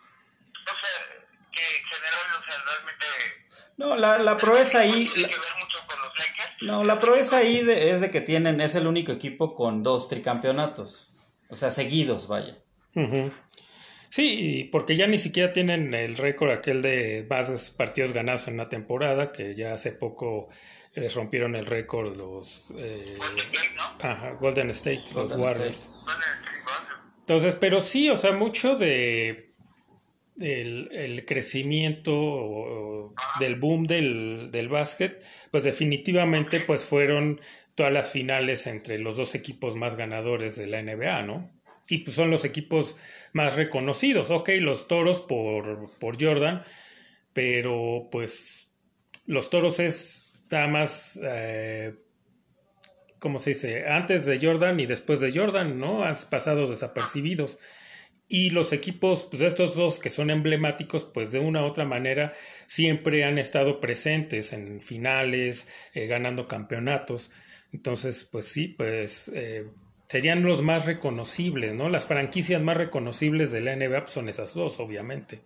sea, que en general, o sea, realmente No, la, la proeza ahí... tiene la- que ver mucho con los Lakers. no, la proeza ahí de- es de que tienen... Es el único equipo con dos tricampeonatos. O sea, seguidos, vaya. Ujú. Sí, y porque ya ni siquiera tienen el récord aquel de más partidos ganados en una temporada, que ya hace poco les rompieron el récord los eh, Golden State, ¿no? ajá, Golden State, los Warriors. Entonces, pero sí, o sea, mucho de el, el crecimiento o- o del boom del, del básquet, pues definitivamente pues fueron todas las finales entre los dos equipos más ganadores de la NBA, ¿no? Y pues son los equipos más reconocidos. Ok, los toros por, por Jordan, pero pues los toros es nada más, eh, ¿cómo se dice? Antes de Jordan y después de Jordan, ¿no? Han pasado desapercibidos. Y los equipos, pues estos dos que son emblemáticos, pues de una u otra manera siempre han estado presentes en finales, eh, ganando campeonatos. Entonces, pues sí, pues eh, serían los más reconocibles, ¿no? Las franquicias más reconocibles de la NBA pues, son esas dos, obviamente.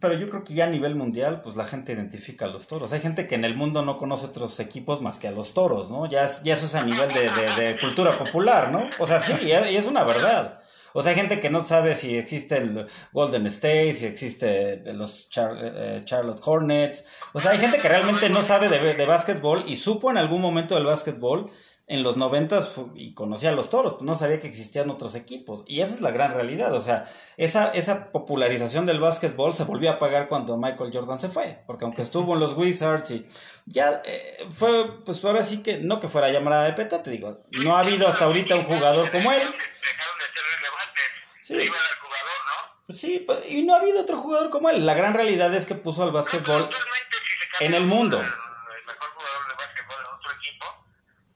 Pero yo creo que ya a nivel mundial, pues la gente identifica a los toros. Hay gente que en el mundo no conoce otros equipos más que a los toros, ¿no? Ya, ya eso es a nivel de, de- cultura popular, ¿no? O sea, sí, y es una verdad. O sea, hay gente que no sabe si existe el Golden State, si existe los Char- eh, Charlotte Hornets. O sea, hay gente que realmente no sabe de, de básquetbol y supo en algún momento del básquetbol en los noventas y conocía a los toros, pues no sabía que existían otros equipos. Y esa es la gran realidad. O sea, esa, esa popularización del básquetbol se volvió a pagar cuando Michael Jordan se fue. Porque aunque estuvo en los Wizards y ya eh, fue, pues ahora sí que, no que fuera llamada de peta, te digo, no ha habido hasta ahorita un jugador como él. Dejaron de ser relevantes. Sí. ¿no? Sí, pues, y no ha habido otro jugador como él. La gran realidad es que puso al básquetbol. En el mundo. El mejor jugador de básquetbol en otro equipo,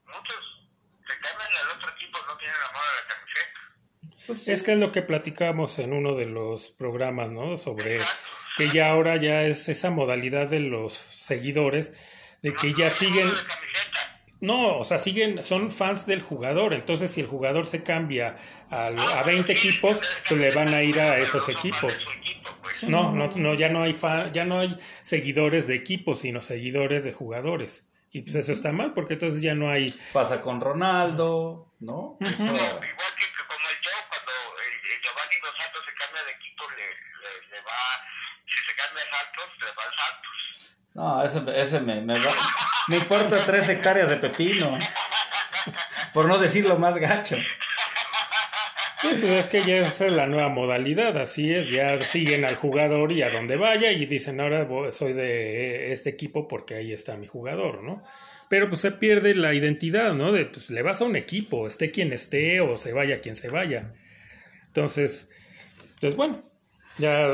muchos se cambian al otro equipo, no tienen amor a la Pues, Es que es lo que platicamos en uno de los programas, ¿no? Sobre que ya ahora ya es esa modalidad de los seguidores, de que ya siguen, no, o sea, siguen, son fans del jugador, entonces si el jugador se cambia a, a 20 equipos, pues le van a ir a esos equipos. Pues. No, no, no, ya no hay fan, ya no hay seguidores de equipos, sino seguidores de jugadores. Y pues eso está mal, porque entonces ya no hay pasa con Ronaldo, ¿no? Eso- Igual que, que como el Joe, cuando el, el Giovanni Dos Santos se cambia de equipo, le, le, le va, si se No, ese, ese me, me, va- me importa tres hectáreas de pepino. Por no decirlo más gacho. Sí, pues es que ya esa es la nueva modalidad, así es, ya siguen al jugador y a donde vaya y dicen ahora soy de este equipo porque ahí está mi jugador, ¿no? Pero pues se pierde la identidad, ¿no? De pues le vas a un equipo, esté quien esté o se vaya quien se vaya. Entonces, pues bueno, ya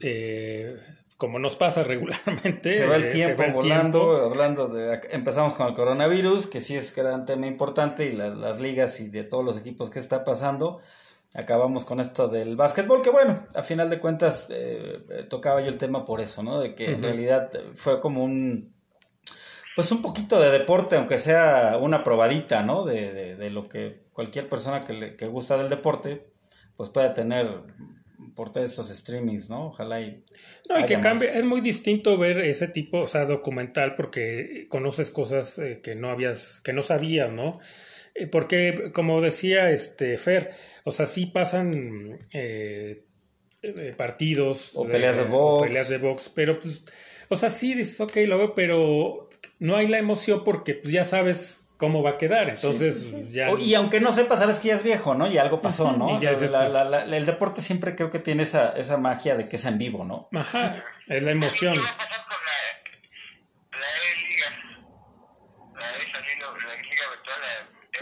eh, como nos pasa regularmente. Se va el eh, tiempo va el volando, tiempo. hablando de... Empezamos con el coronavirus, que sí es gran tema importante, y la- las ligas y de todos los equipos que está pasando. Acabamos con esto del básquetbol, que bueno, a final de cuentas eh, eh, tocaba yo el tema por eso, ¿no? De que en realidad fue como un... Pues un poquito de deporte, aunque sea una probadita, ¿no? De, de, de lo que cualquier persona que, le, que gusta del deporte, pues pueda tener por todos estos streamings, ¿no? Ojalá y... No, y que más. cambie, es muy distinto ver ese tipo, o sea, documental, porque conoces cosas eh, que no habías, que no sabías, ¿no? Eh, Porque, como decía este Fer, o sea, sí pasan eh, eh, partidos. O peleas de eh, box. o peleas de box, pero pues, o sea, sí dices, ok, lo veo, pero no hay la emoción porque pues ya sabes cómo va a quedar. Entonces, ya. O- Y aunque no sepas, sabes que ya es viejo, ¿no? Y algo pasó, ¿no? Y ya O sea, es la- la- la- el deporte siempre creo que tiene esa, esa magia de que es en vivo, ¿no? Ajá, es la emoción.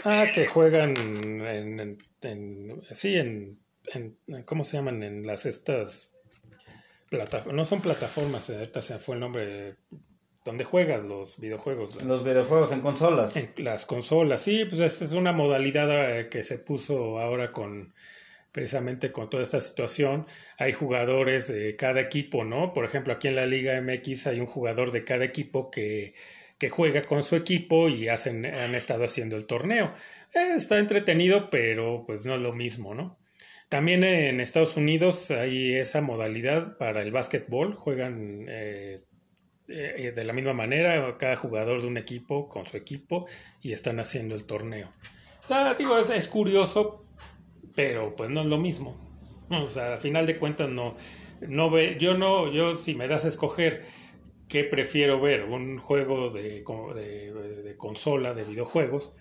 Ah, que juegan en, en- en- sí, en, en- ¿cómo se llaman? En las estas plataformas, no son plataformas, ahorita se fue el nombre, donde juegas los videojuegos, las, Los videojuegos en consolas. en las consolas, sí, pues esta es una modalidad eh, que se puso ahora con precisamente con toda esta situación, hay jugadores de cada equipo, ¿no? Por ejemplo, aquí en la Liga MX hay un jugador de cada equipo que, que juega con su equipo y hacen, han estado haciendo el torneo. Eh, está entretenido, pero pues no es lo mismo, ¿no? También en Estados Unidos hay esa modalidad para el básquetbol, juegan eh, eh, de la misma manera, cada jugador de un equipo con su equipo y están haciendo el torneo. Digo, es, curioso, pero pues no es lo mismo. O sea, a final de cuentas no, no ve, yo no, yo si me das a escoger qué prefiero ver, un juego de, de, consola, de videojuegos,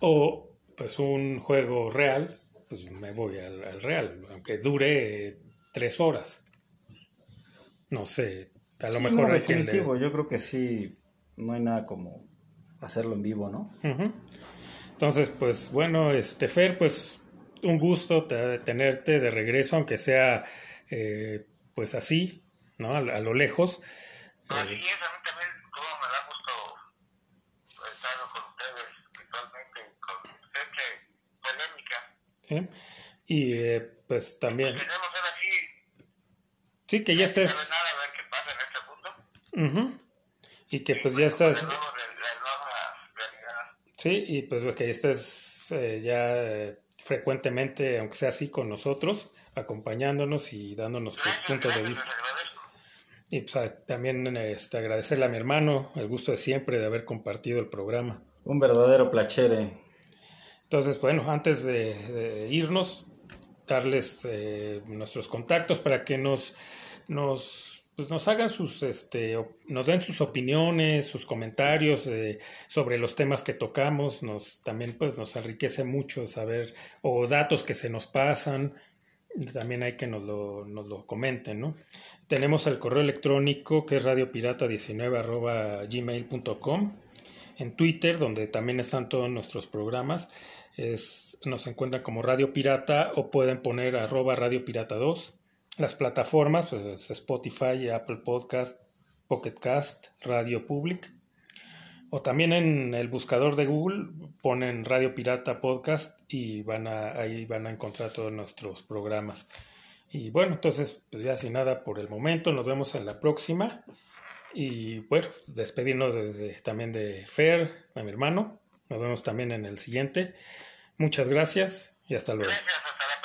o pues un juego real, pues me voy al, al real, aunque dure tres horas. No sé, a lo Sí, mejor no, definitivo. Yo creo que sí, no hay nada como hacerlo en vivo, ¿no? Ujú. Entonces, pues bueno, este Fer, pues un gusto te- tenerte de regreso, aunque sea eh, pues así, ¿no? A, a lo lejos. Así Eh, es, a mí también todo me da gusto estar con ustedes virtualmente, con gente polémica. ¿sí? Y eh, pues también, Queremos ser así, sí, que ya estés, nada a ver qué pasa ujú. y que pues ya estás, nueva realidad. sí, y pues que ya estés eh, ya eh, frecuentemente, aunque sea así, con nosotros, acompañándonos y dándonos tus Gracias, puntos de vista. Y pues a- también este, agradecerle a mi hermano el gusto de siempre de haber compartido el programa. Un verdadero placere. Entonces, bueno, antes de, de irnos, darles eh, nuestros contactos para que nos, nos, pues nos hagan sus, este, nos den sus opiniones, sus comentarios eh, sobre los temas que tocamos. Nos, también pues nos enriquece mucho saber, o datos que se nos pasan, también hay que nos lo, nos lo comenten, ¿no? Tenemos el correo electrónico que es radiopirata19 arroba gmail.com en Twitter, donde también están todos nuestros programas. Es, nos encuentran como Radio Pirata o pueden poner arroba Radio Pirata 2. Las plataformas, pues Spotify, Apple Podcast, Pocket Cast, Radio Public. O también en el buscador de Google ponen Radio Pirata Podcast y van a, ahí van a encontrar todos nuestros programas. Y bueno, entonces, pues ya sin nada por el momento, nos vemos en la próxima. Y bueno, despedirnos de- de- también de Fer, a mi hermano. Nos vemos también en el siguiente. Muchas gracias y hasta luego. Gracias.